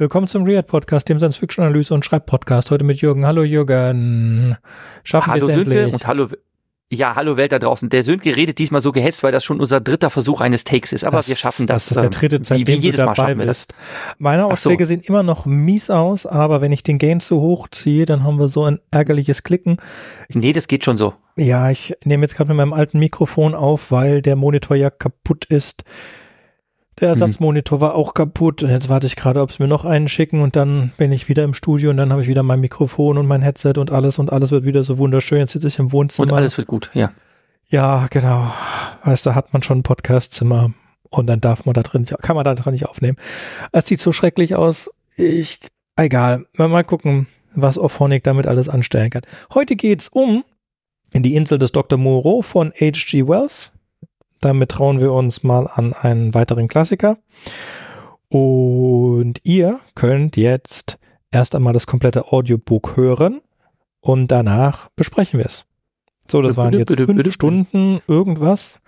Willkommen zum Read Podcast, dem Science Fiction Analyse und Schreibpodcast. Heute mit Jürgen. Hallo Jürgen. Schaffen hallo wir es endlich? und hallo ja, hallo Welt da draußen. Der Sönke redet diesmal so gehetzt, weil das schon unser dritter Versuch eines Takes ist. Aber das, wir schaffen das. Das ist der dritte, seitdem wie, wie du dabei bist. Meine Ausschläge so. sehen immer noch mies aus, aber wenn ich den Gain zu hoch ziehe, dann haben wir so ein ärgerliches Klicken. Nee, das geht schon so. Ja, ich nehme jetzt gerade mit meinem alten Mikrofon auf, weil der Monitor ja kaputt ist. Der mhm. Ersatzmonitor war auch kaputt und jetzt warte ich gerade, ob sie mir noch einen schicken und dann bin ich wieder im Studio und dann habe ich wieder mein Mikrofon und mein Headset und alles und alles wird wieder so wunderschön. Jetzt sitze ich im Wohnzimmer. Und alles wird gut, ja. Ja, genau. Weißt du, hat man schon ein Podcastzimmer und dann darf man da drin, kann man da drin nicht aufnehmen. Es sieht so schrecklich aus. Ich, egal. Mal gucken, was Orphonic damit alles anstellen kann. Heute geht's um in die Insel des Dr. Moreau von H.G. Wells. Damit trauen wir uns mal an einen weiteren Klassiker. Und ihr könnt jetzt erst einmal das komplette Audiobook hören und danach besprechen wir es. So, das waren jetzt fünf Stunden irgendwas.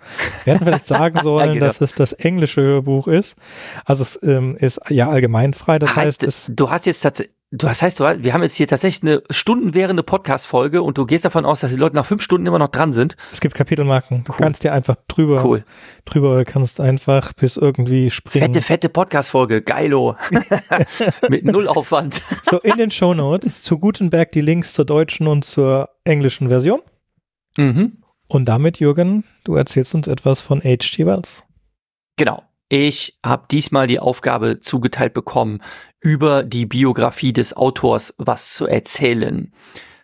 Wir hätten vielleicht sagen sollen, genau. dass es das englische Hörbuch ist. Also es ähm, ist ja allgemeinfrei. Das heißt, heißt es. Du hast jetzt tatsächlich Du, das heißt, du, wir haben jetzt hier tatsächlich eine stundenwährende Podcast-Folge und du gehst davon aus, dass die Leute nach fünf Stunden immer noch dran sind. Es gibt Kapitelmarken. Du cool. kannst dir einfach drüber, cool. drüber oder kannst einfach bis irgendwie springen. Fette, fette Podcast-Folge. Geilo. Mit null Aufwand. so, in den Show Notes zu Gutenberg die Links zur deutschen und zur englischen Version. Mhm. Und damit, Jürgen, du erzählst uns etwas von H.G. Wells. Genau. Ich habe diesmal die Aufgabe zugeteilt bekommen, über die Biografie des Autors was zu erzählen.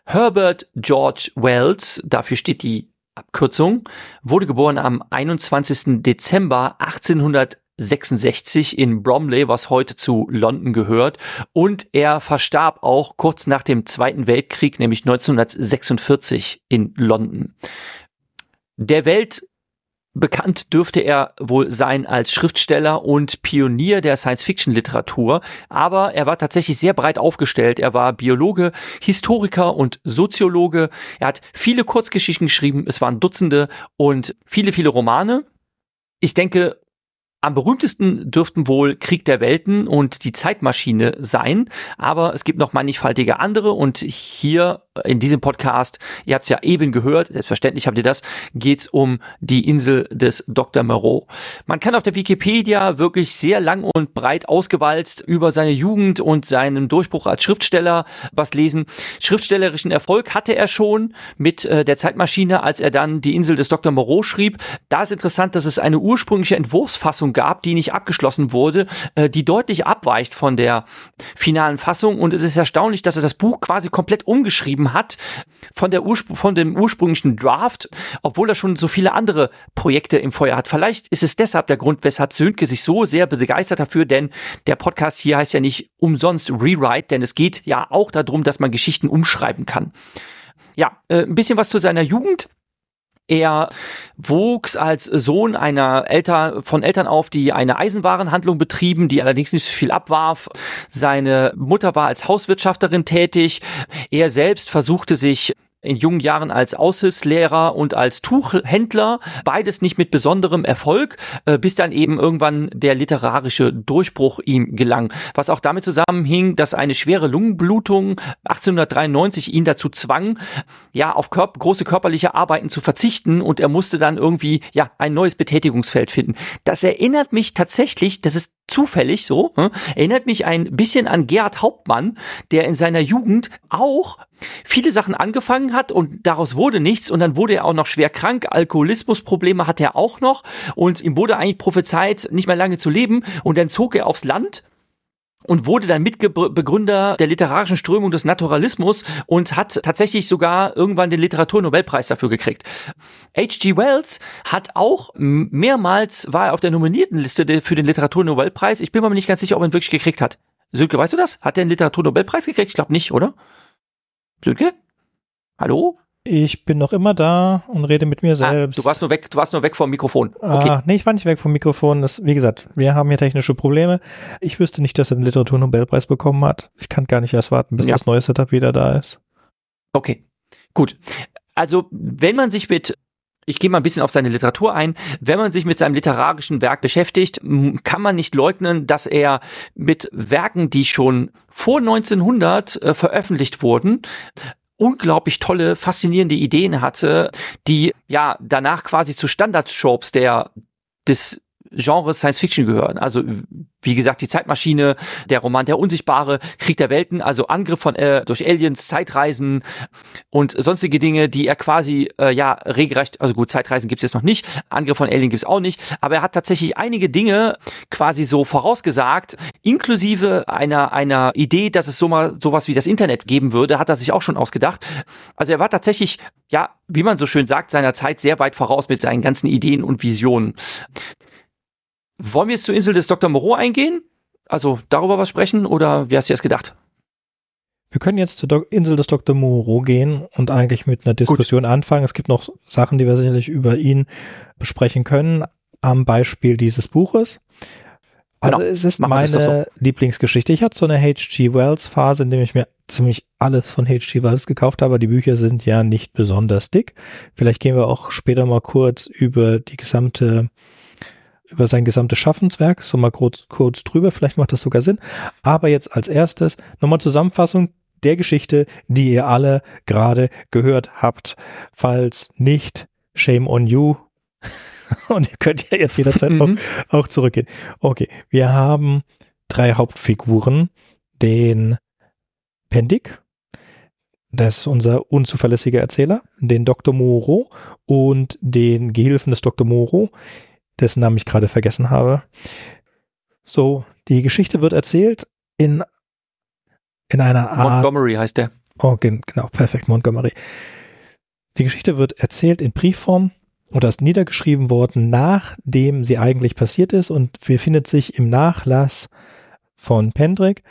Herbert George Wells, dafür steht die Abkürzung, wurde geboren am 21. Dezember 1866 in Bromley, was heute zu London gehört. Und er verstarb auch kurz nach dem Zweiten Weltkrieg, nämlich 1946 in London. Der Welt Bekannt dürfte er wohl sein als Schriftsteller und Pionier der Science-Fiction-Literatur, aber er war tatsächlich sehr breit aufgestellt. Er war Biologe, Historiker und Soziologe. Er hat viele Kurzgeschichten geschrieben, es waren Dutzende und viele, viele Romane. Ich denke, am berühmtesten dürften wohl Krieg der Welten und die Zeitmaschine sein, aber es gibt noch mannigfaltige andere und hier in diesem Podcast, ihr habt es ja eben gehört, selbstverständlich habt ihr das, geht's um die Insel des Dr. Moreau. Man kann auf der Wikipedia wirklich sehr lang und breit ausgewalzt über seine Jugend und seinen Durchbruch als Schriftsteller was lesen. Schriftstellerischen Erfolg hatte er schon mit äh, der Zeitmaschine, als er dann die Insel des Dr. Moreau schrieb. Da ist interessant, dass es eine ursprüngliche Entwurfsfassung gab, die nicht abgeschlossen wurde, äh, die deutlich abweicht von der finalen Fassung und es ist erstaunlich, dass er das Buch quasi komplett umgeschrieben hat von, der Urspr von dem ursprünglichen Draft, obwohl er schon so viele andere Projekte im Feuer hat. Vielleicht ist es deshalb der Grund, weshalb Sönke sich so sehr begeistert dafür, denn der Podcast hier heißt ja nicht umsonst Rewrite, denn es geht ja auch darum, dass man Geschichten umschreiben kann. Ja, äh, ein bisschen was zu seiner Jugend. Er wuchs als Sohn einer Eltern, von Eltern auf, die eine Eisenwarenhandlung betrieben, die allerdings nicht so viel abwarf. Seine Mutter war als Hauswirtschafterin tätig. Er selbst versuchte sich in jungen Jahren als Aushilfslehrer und als Tuchhändler, beides nicht mit besonderem Erfolg, äh, bis dann eben irgendwann der literarische Durchbruch ihm gelang. Was auch damit zusammenhing, dass eine schwere Lungenblutung 1893 ihn dazu zwang, ja, auf körp große körperliche Arbeiten zu verzichten und er musste dann irgendwie, ja, ein neues Betätigungsfeld finden. Das erinnert mich tatsächlich, das ist zufällig so, hm, erinnert mich ein bisschen an Gerhard Hauptmann, der in seiner Jugend auch viele Sachen angefangen hat und daraus wurde nichts und dann wurde er auch noch schwer krank, Alkoholismusprobleme hat er auch noch und ihm wurde eigentlich prophezeit, nicht mehr lange zu leben und dann zog er aufs Land und wurde dann Mitbegründer der literarischen Strömung des Naturalismus und hat tatsächlich sogar irgendwann den Literaturnobelpreis dafür gekriegt. H.G. Wells hat auch mehrmals war er auf der Nominiertenliste für den Literaturnobelpreis. Ich bin mir nicht ganz sicher, ob er ihn wirklich gekriegt hat. Sönke, weißt du das? Hat er den Literaturnobelpreis gekriegt? Ich glaube nicht, oder? Sönke? Hallo? Ich bin noch immer da und rede mit mir selbst. Ah, du warst nur weg, du warst nur weg vom Mikrofon. Okay. Ah, nee, ich war nicht weg vom Mikrofon. Das, wie gesagt, wir haben hier technische Probleme. Ich wüsste nicht, dass er den Literaturnobelpreis bekommen hat. Ich kann gar nicht erst warten, bis ja. das neue Setup wieder da ist. Okay. Gut. Also, wenn man sich mit ich gehe mal ein bisschen auf seine Literatur ein. Wenn man sich mit seinem literarischen Werk beschäftigt, kann man nicht leugnen, dass er mit Werken, die schon vor 1900 äh, veröffentlicht wurden, unglaublich tolle, faszinierende Ideen hatte, die ja danach quasi zu Standardtropes der des Genres Science Fiction gehören. Also wie gesagt, die Zeitmaschine, der Roman Der Unsichtbare, Krieg der Welten, also Angriff von äh, durch Aliens, Zeitreisen und sonstige Dinge, die er quasi äh, ja regelrecht, also gut, Zeitreisen gibt's jetzt noch nicht, Angriff von Alien gibt's auch nicht, aber er hat tatsächlich einige Dinge quasi so vorausgesagt, inklusive einer einer Idee, dass es so mal sowas wie das Internet geben würde, hat er sich auch schon ausgedacht. Also er war tatsächlich ja, wie man so schön sagt, seiner Zeit sehr weit voraus mit seinen ganzen Ideen und Visionen. Wollen wir jetzt zur Insel des Dr. Moreau eingehen? Also darüber was sprechen oder wie hast du das gedacht? Wir können jetzt zur Do Insel des Dr. Moreau gehen und eigentlich mit einer Diskussion Gut. anfangen. Es gibt noch Sachen, die wir sicherlich über ihn besprechen können, am Beispiel dieses Buches. Also genau. es ist Machen meine so. Lieblingsgeschichte. Ich hatte so eine H.G. Wells Phase, in der ich mir ziemlich alles von H.G. Wells gekauft habe. Die Bücher sind ja nicht besonders dick. Vielleicht gehen wir auch später mal kurz über die gesamte über sein gesamtes Schaffenswerk, so mal kurz, kurz drüber, vielleicht macht das sogar Sinn. Aber jetzt als erstes nochmal Zusammenfassung der Geschichte, die ihr alle gerade gehört habt. Falls nicht, shame on you. Und ihr könnt ja jetzt jederzeit mhm. auch, auch zurückgehen. Okay, wir haben drei Hauptfiguren. Den Pendik, das ist unser unzuverlässiger Erzähler, den Dr. Moro und den Gehilfen des Dr. Moro, dessen Namen ich gerade vergessen habe. So, die Geschichte wird erzählt in, in einer Art. Montgomery heißt der. Oh, genau, perfekt, Montgomery. Die Geschichte wird erzählt in Briefform oder ist niedergeschrieben worden, nachdem sie eigentlich passiert ist und befindet sich im Nachlass von Pendrick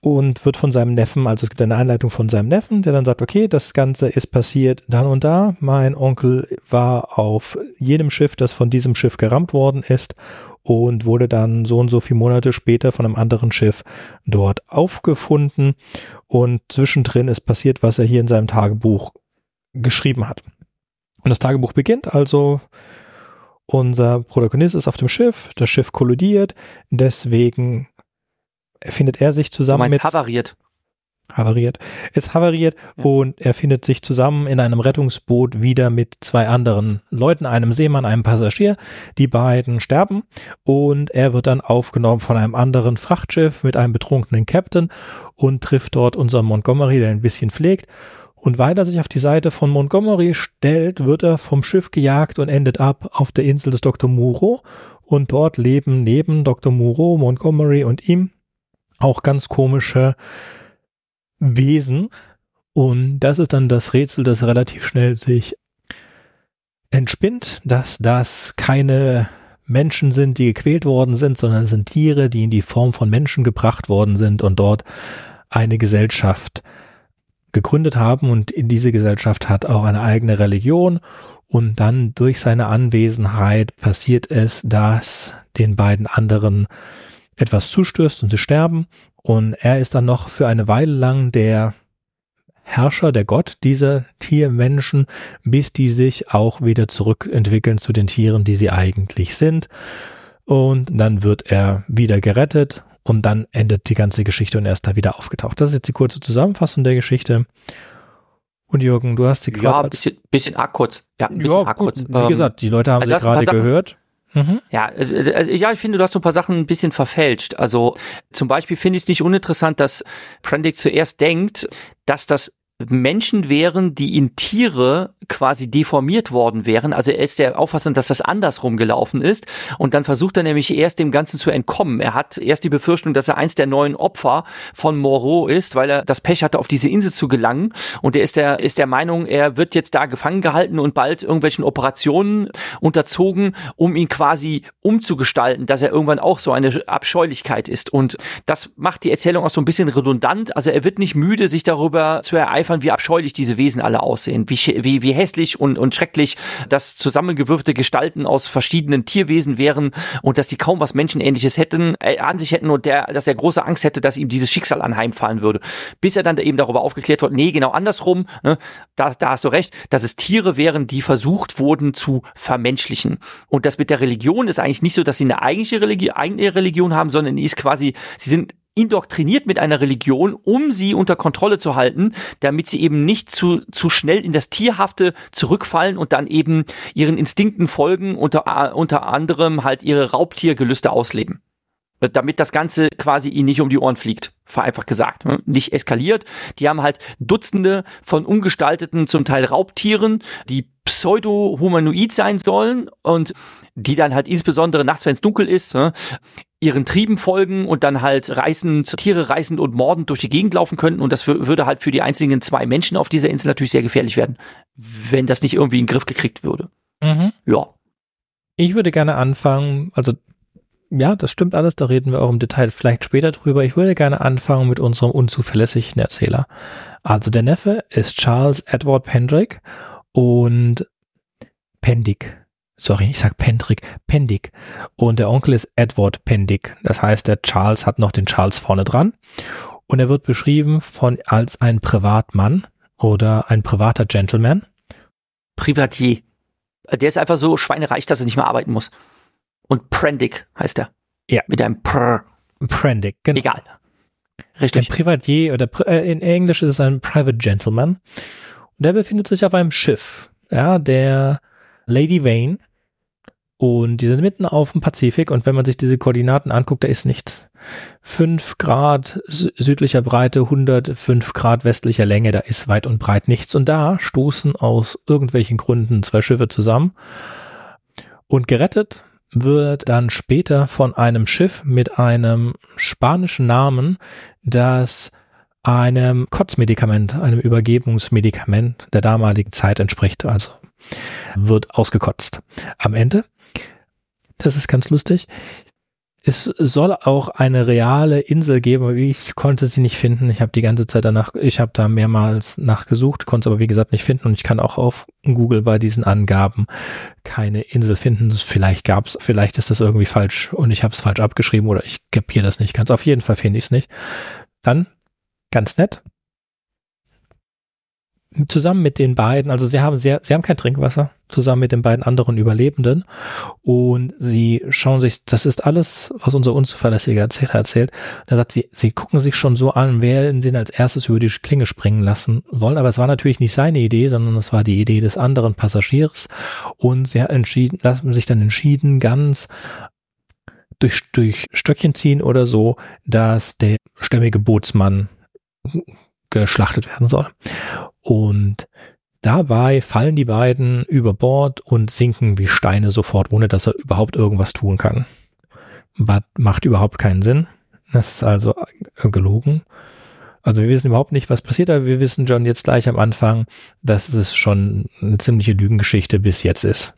und wird von seinem Neffen, also es gibt eine Einleitung von seinem Neffen, der dann sagt, okay, das Ganze ist passiert dann und da. Mein Onkel war auf jedem Schiff, das von diesem Schiff gerammt worden ist und wurde dann so und so viele Monate später von einem anderen Schiff dort aufgefunden und zwischendrin ist passiert, was er hier in seinem Tagebuch geschrieben hat. Und das Tagebuch beginnt also unser Protagonist ist auf dem Schiff, das Schiff kollidiert, deswegen findet er sich zusammen du mit. Havariert. Havariert. Es havariert ja. und er findet sich zusammen in einem Rettungsboot wieder mit zwei anderen Leuten, einem Seemann, einem Passagier. Die beiden sterben und er wird dann aufgenommen von einem anderen Frachtschiff mit einem betrunkenen Captain und trifft dort unseren Montgomery, der ein bisschen pflegt. Und weil er sich auf die Seite von Montgomery stellt, wird er vom Schiff gejagt und endet ab auf der Insel des Dr. Muro. Und dort leben neben Dr. Muro, Montgomery und ihm auch ganz komische Wesen. Und das ist dann das Rätsel, das relativ schnell sich entspinnt, dass das keine Menschen sind, die gequält worden sind, sondern es sind Tiere, die in die Form von Menschen gebracht worden sind und dort eine Gesellschaft gegründet haben und diese Gesellschaft hat auch eine eigene Religion und dann durch seine Anwesenheit passiert es, dass den beiden anderen etwas zustößt und sie sterben. Und er ist dann noch für eine Weile lang der Herrscher, der Gott dieser Tiermenschen, bis die sich auch wieder zurückentwickeln zu den Tieren, die sie eigentlich sind. Und dann wird er wieder gerettet und dann endet die ganze Geschichte und er ist da wieder aufgetaucht. Das ist jetzt die kurze Zusammenfassung der Geschichte. Und Jürgen, du hast sie gerade. Ja, ein bisschen, bisschen arg kurz. Ja, ein bisschen ja, arg kurz. Wie ähm, gesagt, die Leute haben also sie gerade gehört. Mhm. Ja, äh, äh, ja, ich finde, du hast so ein paar Sachen ein bisschen verfälscht. Also zum Beispiel finde ich es nicht uninteressant, dass Prendick zuerst denkt, dass das Menschen wären, die in Tiere quasi deformiert worden wären. Also er ist der Auffassung, dass das andersrum gelaufen ist. Und dann versucht er nämlich erst dem Ganzen zu entkommen. Er hat erst die Befürchtung, dass er eins der neuen Opfer von Moreau ist, weil er das Pech hatte, auf diese Insel zu gelangen. Und er ist der, ist der Meinung, er wird jetzt da gefangen gehalten und bald irgendwelchen Operationen unterzogen, um ihn quasi umzugestalten, dass er irgendwann auch so eine Abscheulichkeit ist. Und das macht die Erzählung auch so ein bisschen redundant. Also er wird nicht müde, sich darüber zu ereifern, nacheifern, wie abscheulich diese Wesen alle aussehen, wie, wie, wie hässlich und, und schrecklich das zusammengewürfte Gestalten aus verschiedenen Tierwesen wären und dass die kaum was Menschenähnliches hätten, äh, an sich hätten und der, dass er große Angst hätte, dass ihm dieses Schicksal anheimfallen würde. Bis er dann eben darüber aufgeklärt wird, nee, genau andersrum, ne, da, da hast du recht, dass es Tiere wären, die versucht wurden zu vermenschlichen. Und das mit der Religion ist eigentlich nicht so, dass sie eine eigentliche Religion, eigene Religion haben, sondern ist quasi, sie sind indoktriniert mit einer Religion, um sie unter Kontrolle zu halten, damit sie eben nicht zu, zu schnell in das Tierhafte zurückfallen und dann eben ihren Instinkten folgen, unter, unter anderem halt ihre Raubtiergelüste ausleben. Damit das Ganze quasi ihnen nicht um die Ohren fliegt, vereinfacht gesagt. Ne? Nicht eskaliert. Die haben halt Dutzende von umgestalteten, zum Teil Raubtieren, die pseudo-humanoid sein sollen und die dann halt insbesondere nachts, wenn es dunkel ist, ne, ihren Trieben folgen und dann halt reißend, Tiere reißend und mordend durch die Gegend laufen könnten. Und das würde halt für die einzigen zwei Menschen auf dieser Insel natürlich sehr gefährlich werden, wenn das nicht irgendwie in den Griff gekriegt würde. Mhm. Ja. Ich würde gerne anfangen, also ja, das stimmt alles, da reden wir auch im Detail vielleicht später drüber. Ich würde gerne anfangen mit unserem unzuverlässigen Erzähler. Also der Neffe ist Charles Edward Pendrick und Pendick sorry, ich sag Pendrick, Pendick. Und der Onkel ist Edward Pendick. Das heißt, der Charles hat noch den Charles vorne dran. Und er wird beschrieben von als ein Privatmann oder ein privater Gentleman. Privatier. Der ist einfach so schweinereich, dass er nicht mehr arbeiten muss. Und Prendick heißt er. Ja. Mit einem Pr. Prendick, genau. Egal. Richtig. Ein Privatier oder äh, in Englisch ist es ein Private Gentleman. Und der befindet sich auf einem Schiff. Ja, der Lady Vane und die sind mitten auf dem Pazifik und wenn man sich diese Koordinaten anguckt, da ist nichts. Fünf Grad südlicher Breite, 105 Grad westlicher Länge, da ist weit und breit nichts. Und da stoßen aus irgendwelchen Gründen zwei Schiffe zusammen. Und gerettet wird dann später von einem Schiff mit einem spanischen Namen, das einem Kotzmedikament, einem Übergebungsmedikament der damaligen Zeit entspricht. Also wird ausgekotzt. Am Ende das ist ganz lustig. Es soll auch eine reale Insel geben, aber ich konnte sie nicht finden. Ich habe die ganze Zeit danach, ich habe da mehrmals nachgesucht, konnte es aber wie gesagt nicht finden und ich kann auch auf Google bei diesen Angaben keine Insel finden. Vielleicht gab's, vielleicht ist das irgendwie falsch und ich habe es falsch abgeschrieben oder ich kapiere das nicht ganz. Auf jeden Fall finde ich es nicht. Dann ganz nett, zusammen mit den beiden, also sie haben sehr, sie haben kein Trinkwasser, zusammen mit den beiden anderen Überlebenden und sie schauen sich, das ist alles, was unser unzuverlässiger Erzähler erzählt. Da sagt sie, sie gucken sich schon so an, wer sie als erstes über die Klinge springen lassen wollen, aber es war natürlich nicht seine Idee, sondern es war die Idee des anderen Passagiers und sie entschieden, haben sich dann entschieden, ganz durch, durch Stöckchen ziehen oder so, dass der stämmige Bootsmann geschlachtet werden soll. Und dabei fallen die beiden über Bord und sinken wie Steine sofort, ohne dass er überhaupt irgendwas tun kann. Was macht überhaupt keinen Sinn. Das ist also gelogen. Also wir wissen überhaupt nicht, was passiert, aber wir wissen schon jetzt gleich am Anfang, dass es schon eine ziemliche Lügengeschichte bis jetzt ist.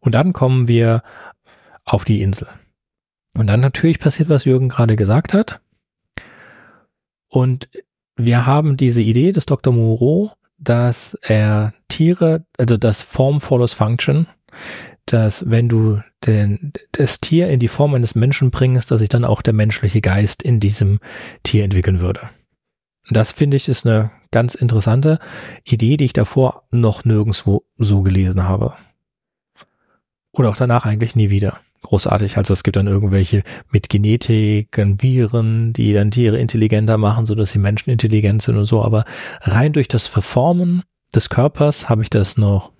Und dann kommen wir auf die Insel. Und dann natürlich passiert, was Jürgen gerade gesagt hat. Und wir haben diese Idee des Dr. Moreau, dass er Tiere, also das Form follows Function, dass wenn du den, das Tier in die Form eines Menschen bringst, dass sich dann auch der menschliche Geist in diesem Tier entwickeln würde. Das finde ich ist eine ganz interessante Idee, die ich davor noch nirgendwo so gelesen habe. Oder auch danach eigentlich nie wieder großartig. Also es gibt dann irgendwelche mit Genetik, Viren, die dann Tiere intelligenter machen, so dass sie Menschen intelligent sind und so. Aber rein durch das Verformen des Körpers habe ich das noch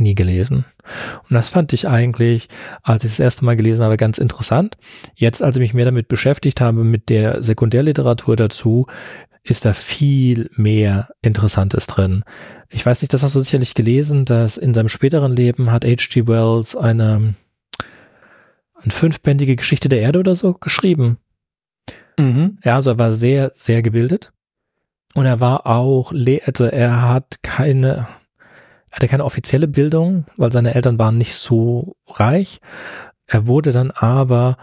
nie gelesen. Und das fand ich eigentlich, als ich das erste Mal gelesen habe, ganz interessant. Jetzt, als ich mich mehr damit beschäftigt habe, mit der Sekundärliteratur dazu, ist da viel mehr Interessantes drin. Ich weiß nicht, das hast du sicherlich gelesen, dass in seinem späteren Leben hat H.G. Wells eine eine fünfbändige Geschichte der Erde oder so geschrieben. Mhm. Ja, also er war sehr, sehr gebildet. Und er war auch, also er hat keine, er hatte keine offizielle Bildung, weil seine Eltern waren nicht so reich. Er wurde dann aber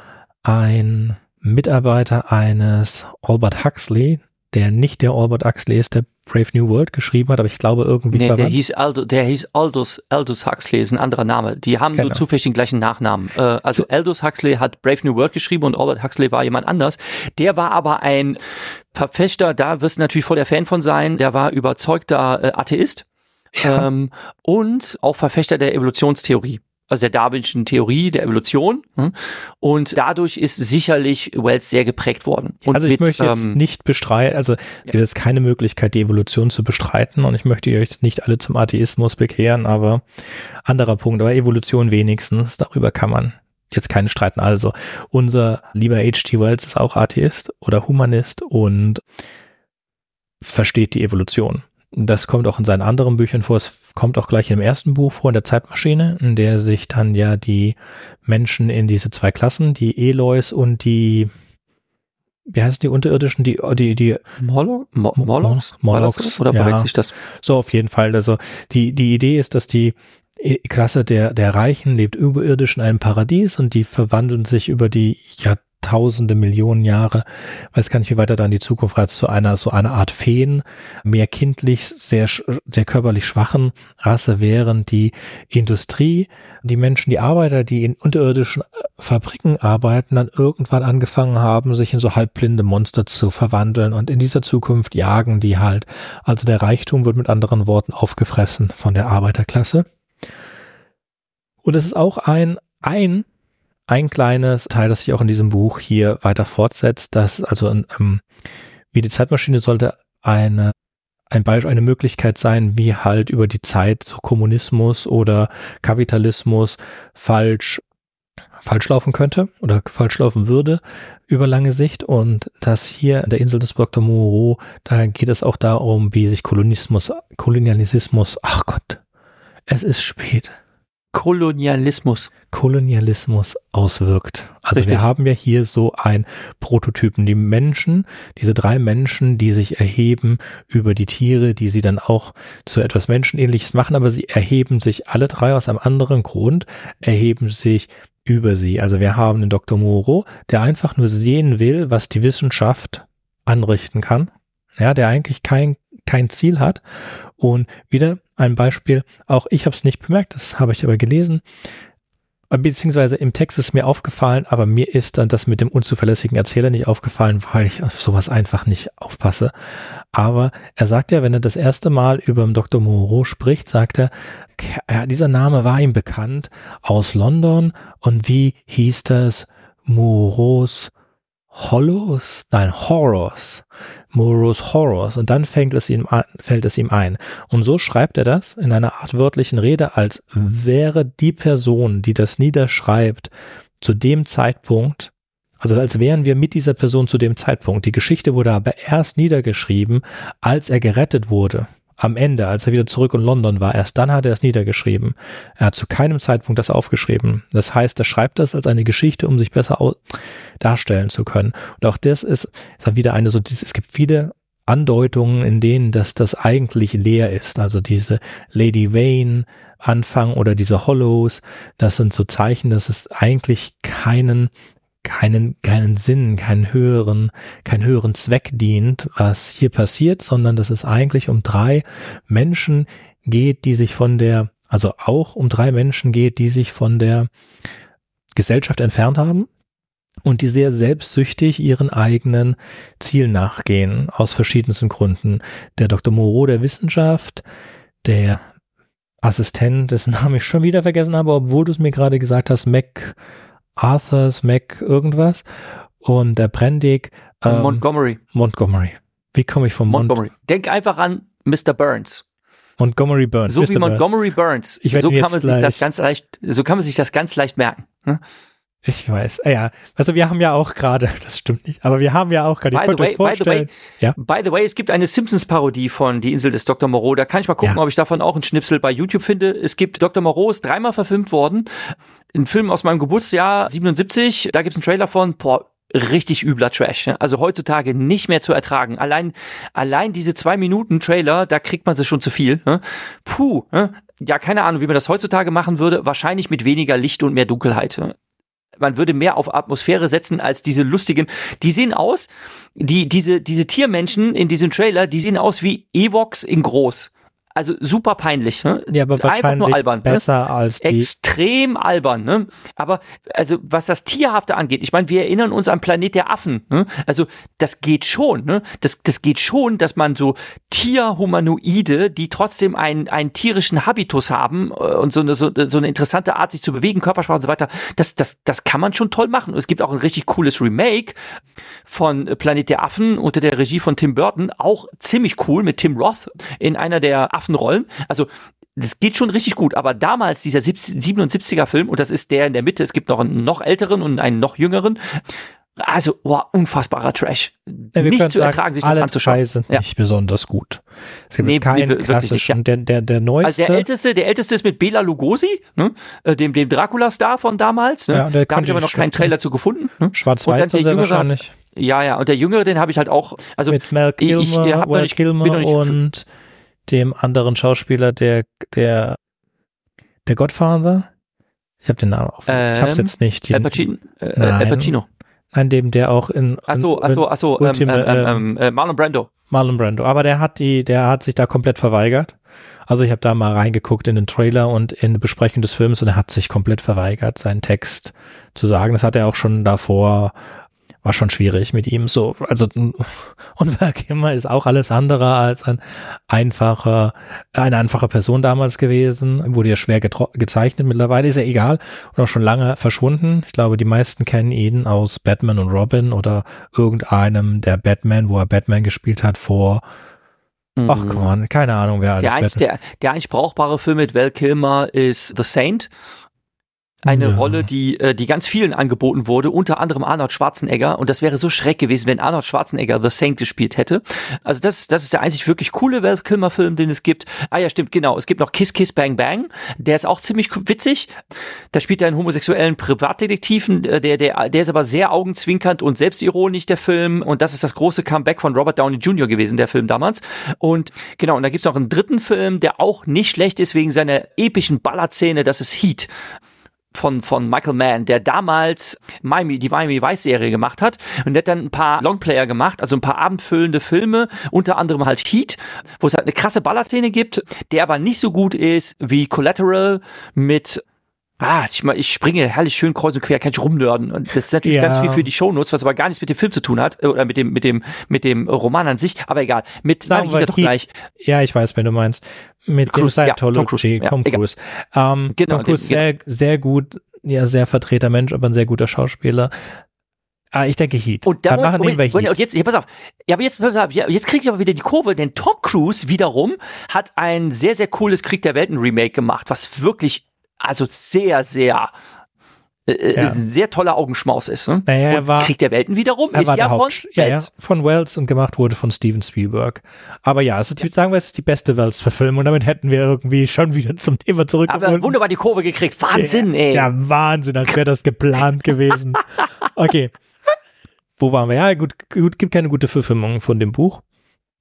ein Mitarbeiter eines Albert Huxley, der nicht der Albert Huxley ist, der Brave New World geschrieben hat, aber ich glaube irgendwie nee, der hieß Aldo, der hieß Aldous, Aldous Huxley, ist ein anderer Name. Die haben Genau. nur zufällig den gleichen Nachnamen. Äh, also Aldous Huxley hat Brave New World geschrieben und Albert Huxley war jemand anders. Der war aber ein Verfechter, da wirst du natürlich voll der Fan von sein, der war überzeugter äh, Atheist Ja. ähm, und auch Verfechter der Evolutionstheorie. Also der Darwinschen Theorie der Evolution. hm? Und dadurch ist sicherlich Wells sehr geprägt worden. Und also ich mit, möchte jetzt ähm, nicht bestreiten, also es gibt jetzt keine Möglichkeit, die Evolution zu bestreiten und ich möchte euch nicht alle zum Atheismus bekehren, aber anderer Punkt, aber Evolution wenigstens, darüber kann man jetzt keinen streiten. Also unser lieber H.G. Wells ist auch Atheist oder Humanist und versteht die Evolution. Das kommt auch in seinen anderen Büchern vor. Es kommt auch gleich im ersten Buch vor, in der Zeitmaschine, in der sich dann ja die Menschen in diese zwei Klassen, die Eloys und die, wie heißen die Unterirdischen, die, die, die, Morlock? Mo Mo- Morlocks? Morlocks? Oder ja. verwechsel ich das? so auf jeden Fall. Also die, die Idee ist, dass die Klasse der, der Reichen lebt überirdisch in einem Paradies und die verwandeln sich über die Jahrtausende, Millionen Jahre, weiß gar nicht, wie weiter da in die Zukunft reizt, zu einer, so einer Art Feen, mehr kindlich, sehr, sehr körperlich schwachen Rasse, während die Industrie, die Menschen, die Arbeiter, die in unterirdischen äh, Fabriken arbeiten, dann irgendwann angefangen haben, sich in so halbblinde Monster zu verwandeln und in dieser Zukunft jagen die halt. Also der Reichtum wird mit anderen Worten aufgefressen von der Arbeiterklasse. Und es ist auch ein, ein, ein kleines Teil, das sich auch in diesem Buch hier weiter fortsetzt, dass also ähm, wie die Zeitmaschine sollte eine ein Beispiel, eine Möglichkeit sein, wie halt über die Zeit so Kommunismus oder Kapitalismus falsch falsch laufen könnte oder falsch laufen würde über lange Sicht und das hier in der Insel des Dr. Moreau, da geht es auch darum, wie sich Kolonismus, Kolonialismus, ach Gott, es ist spät, Kolonialismus. Kolonialismus auswirkt. Also Richtig. wir haben ja hier so ein Prototypen, die Menschen, diese drei Menschen, die sich erheben über die Tiere, die sie dann auch zu etwas Menschenähnliches machen, aber sie erheben sich alle drei aus einem anderen Grund, erheben sich über sie. Also wir haben den Dr. Moreau, der einfach nur sehen will, was die Wissenschaft anrichten kann. Ja, der eigentlich kein, kein Ziel hat. Und wieder ein Beispiel, auch ich habe es nicht bemerkt, das habe ich aber gelesen. Beziehungsweise im Text ist mir aufgefallen, aber mir ist dann das mit dem unzuverlässigen Erzähler nicht aufgefallen, weil ich auf sowas einfach nicht aufpasse. Aber er sagt ja, wenn er das erste Mal über Dr. Moreau spricht, sagt er, ja, dieser Name war ihm bekannt aus London und wie hieß das? Moreaus Hollows? Nein, Horrors. Moreaus Horrors. Und dann fängt es ihm an, fällt es ihm ein. Und so schreibt er das in einer Art wörtlichen Rede, als wäre die Person, die das niederschreibt, zu dem Zeitpunkt, also als wären wir mit dieser Person zu dem Zeitpunkt. Die Geschichte wurde aber erst niedergeschrieben, als er gerettet wurde. Am Ende, als er wieder zurück in London war, erst dann hat er es niedergeschrieben. Er hat zu keinem Zeitpunkt das aufgeschrieben. Das heißt, er schreibt das als eine Geschichte, um sich besser darstellen zu können. Und auch das ist, ist dann wieder eine so, es gibt viele Andeutungen, in denen das, das eigentlich leer ist. Also diese Lady Vane Anfang oder diese Hollows, das sind so Zeichen, dass es eigentlich keinen keinen, keinen Sinn, keinen höheren, keinen höheren Zweck dient, was hier passiert, sondern dass es eigentlich um drei Menschen geht, die sich von der, also auch um drei Menschen geht, die sich von der Gesellschaft entfernt haben und die sehr selbstsüchtig ihren eigenen Zielen nachgehen, aus verschiedensten Gründen. Der Dr. Moreau der Wissenschaft, der Assistent, dessen Namen ich schon wieder vergessen habe, obwohl du es mir gerade gesagt hast, Mac Arthurs, Mac irgendwas und der Prendig ähm, Montgomery. Montgomery. Wie komme ich vom Mont Montgomery. Denk einfach an Mr. Burns. Montgomery Burns? So Mr. wie. Montgomery Burns. Ich so kann man sich das ganz leicht, so kann man sich das ganz leicht merken. ne? Ich weiß. Ah Ja, also wir haben ja auch gerade, das stimmt nicht, aber wir haben ja auch gerade, By the way, by the way, vorstellen, ja, By the way, es gibt eine Simpsons-Parodie von Die Insel des Dr. Moreau. Da kann ich mal gucken, Ja. ob ich davon auch einen Schnipsel bei YouTube finde. Es gibt Dr. Moreau ist dreimal verfilmt worden. Ein Film aus meinem Geburtsjahr 77. Da gibt's einen Trailer von. Boah, richtig übler Trash. ne? Also heutzutage nicht mehr zu ertragen. Allein, allein diese zwei Minuten Trailer, da kriegt man sich schon zu viel. ne? Puh. ne? Ja, keine Ahnung, wie man das heutzutage machen würde. Wahrscheinlich mit weniger Licht und mehr Dunkelheit. ne? Man würde mehr auf Atmosphäre setzen als diese lustigen. Die sehen aus, die, diese, diese Tiermenschen in diesem Trailer, die sehen aus wie Evox in groß. Also super peinlich. Ne? Ja, aber Einfach wahrscheinlich nur albern. besser ne? als die. Extrem albern. Ne? Aber also was das Tierhafte angeht, ich meine, wir erinnern uns an Planet der Affen. Ne? Also das geht schon. Ne? Das, das geht schon, dass man so Tierhumanoide, die trotzdem einen, einen tierischen Habitus haben äh, und so eine, so, so eine interessante Art, sich zu bewegen, Körpersprache und so weiter, das, das, das kann man schon toll machen. Und es gibt auch ein richtig cooles Remake von Planet der Affen unter der Regie von Tim Burton, auch ziemlich cool mit Tim Roth in einer der Affenrollen. Also das geht schon richtig gut, aber damals dieser 77er Film, und das ist der in der Mitte, es gibt noch einen noch älteren und einen noch jüngeren, also, wow, unfassbarer Trash. Ja, nicht zu sagen, ertragen, sich das alle anzuschauen. drei sind Ja. nicht besonders gut. Es gibt Nee, keinen nee, wirklich nicht, klassischen, ja. der, der, der neueste. Also der älteste, der älteste ist mit Bela Lugosi, ne? äh, dem, dem Dracula-Star von damals. Ne? Ja, der da habe ich aber ich noch keinen Trailer zu gefunden. Ne? Schwarz-Weiß dann der wahrscheinlich. Ja, ja, und der Jüngere, den habe ich halt auch. Also mit Mel ich- ich, Kilmer, nicht- bin noch Kilmer nicht- und dem anderen Schauspieler, der, der, der Godfather. Ich habe den Namen auf. ich habe es Ähm, jetzt nicht. Al Den- Pacino. Äh, Nein. Al Pacino. Nein, dem, der auch in, Ach so, ach so, ach so. Ähm, Ultime, ähm, ähm, äh, Marlon Brando. Marlon Brando. Aber der hat die, der hat sich da komplett verweigert. Also ich habe da mal reingeguckt in den Trailer und in die Besprechung des Films und er hat sich komplett verweigert, seinen Text zu sagen. Das hat er auch schon davor, war schon schwierig mit ihm so. Also und Val Kilmer ist auch alles andere als ein einfacher, eine einfache Person damals gewesen. Wurde ja schwer gezeichnet. Mittlerweile ist er egal und auch schon lange verschwunden. Ich glaube, die meisten kennen ihn aus Batman und Robin oder irgendeinem der Batman, wo er Batman gespielt hat vor Ach, Mhm. komm on, keine Ahnung, wer alles Der, einst, der, der einzig brauchbare Film mit Val Kilmer ist The Saint. Eine Ja. Rolle, die, äh, die ganz vielen angeboten wurde, unter anderem Arnold Schwarzenegger. Und das wäre so schreck gewesen, wenn Arnold Schwarzenegger The Saint gespielt hätte. Also das, das ist der einzig wirklich coole Val Kilmer-Film, den es gibt. Ah ja, stimmt, genau. Es gibt noch Kiss Kiss Bang Bang. Der ist auch ziemlich witzig. Da spielt er einen homosexuellen Privatdetektiven. äh, Der, der, der ist aber sehr augenzwinkernd und selbstironisch, der Film. Und das ist das große Comeback von Robert Downey Jr. gewesen, der Film damals. Und genau, und da gibt's noch einen dritten Film, der auch nicht schlecht ist wegen seiner epischen Ballerszene. Das ist Heat von, von Michael Mann, der damals Miami, die Miami Vice Serie gemacht hat. Und der hat dann ein paar Longplayer gemacht, also ein paar abendfüllende Filme, unter anderem halt Heat, wo es halt eine krasse Ballerszene gibt, der aber nicht so gut ist wie Collateral mit Ah, ich, mal, ich springe herrlich schön kreuz und quer, kann ich rumnörden. Und das ist natürlich Ja. ganz viel für die Shownotes, was aber gar nichts mit dem Film zu tun hat, äh, oder mit dem, mit dem, mit dem Roman an sich, aber egal. Mit, Sagen sag ich wir dir doch gleich. Ja, ich weiß, wenn du meinst. Mit Cruise, ja, Tom Cruise, ja, Tom. Cruise. Ähm, Genau, Tom Cruise den- sehr, sehr gut, ja, sehr vertreter Mensch, aber ein sehr guter Schauspieler. Ah, ich denke Heat. Und da, Dann machen Moment, wir Heat. und jetzt, ja, pass auf. Ja, aber jetzt, ja, jetzt kriege ich aber wieder die Kurve, denn Tom Cruise wiederum hat ein sehr, sehr cooles Krieg der Welten Remake gemacht, was wirklich, also sehr, sehr, äh, Ja. sehr toller Augenschmaus ist. Ne? Naja, er war- Krieg der Welten wiederum Er ist war ja der von Haupt, ja, ja, von Wells und gemacht wurde von Steven Spielberg. Aber ja, ist, die- sagen wir, es ist die beste Wells-Verfilmung und damit hätten wir irgendwie schon wieder zum Thema Aber zurückgefunden. wunderbar die Kurve gekriegt. Wahnsinn, ja, ey. Ja, Wahnsinn, als wäre das geplant gewesen. Okay. Wo waren wir? Ja, gut, gut, gibt keine gute Verfilmung von dem Buch.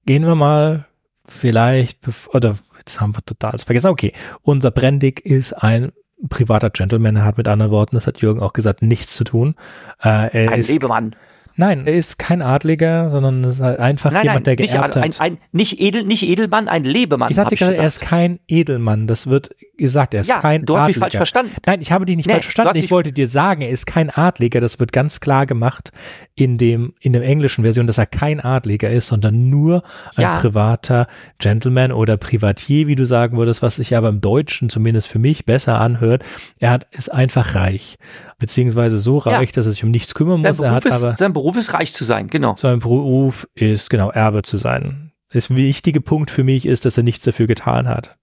Gehen wir mal vielleicht, oder jetzt haben wir total vergessen. Okay, unser Brendig ist ein privater Gentleman. Er hat mit anderen Worten, das hat Jürgen auch gesagt, nichts zu tun. Äh, er Ein ist, Lebemann. Nein, er ist kein Adliger, sondern es ist halt einfach Nein, jemand, nein, der nicht, geerbt ein, hat. ein, nicht, edel, nicht Edelmann, ein Lebemann. ich sagte gerade, er ist kein Edelmann. Das wird gesagt, er ist Ja, kein du hast mich Adliger. falsch verstanden. Nein, ich habe dich nicht Nee, falsch verstanden. Ich mich- wollte dir sagen, er ist kein Adliger. Das wird ganz klar gemacht in dem, in der englischen Version, dass er kein Adliger ist, sondern nur ein Ja. privater Gentleman oder Privatier, wie du sagen würdest, was sich aber im Deutschen zumindest für mich besser anhört. Er hat, ist einfach reich. Beziehungsweise so Ja. reich, dass er sich um nichts kümmern Sein muss. Er Beruf, hat ist, aber, sein Beruf ist reich zu sein, genau. sein Beruf ist, genau, Erbe zu sein. Das wichtige Punkt für mich ist, dass er nichts dafür getan hat.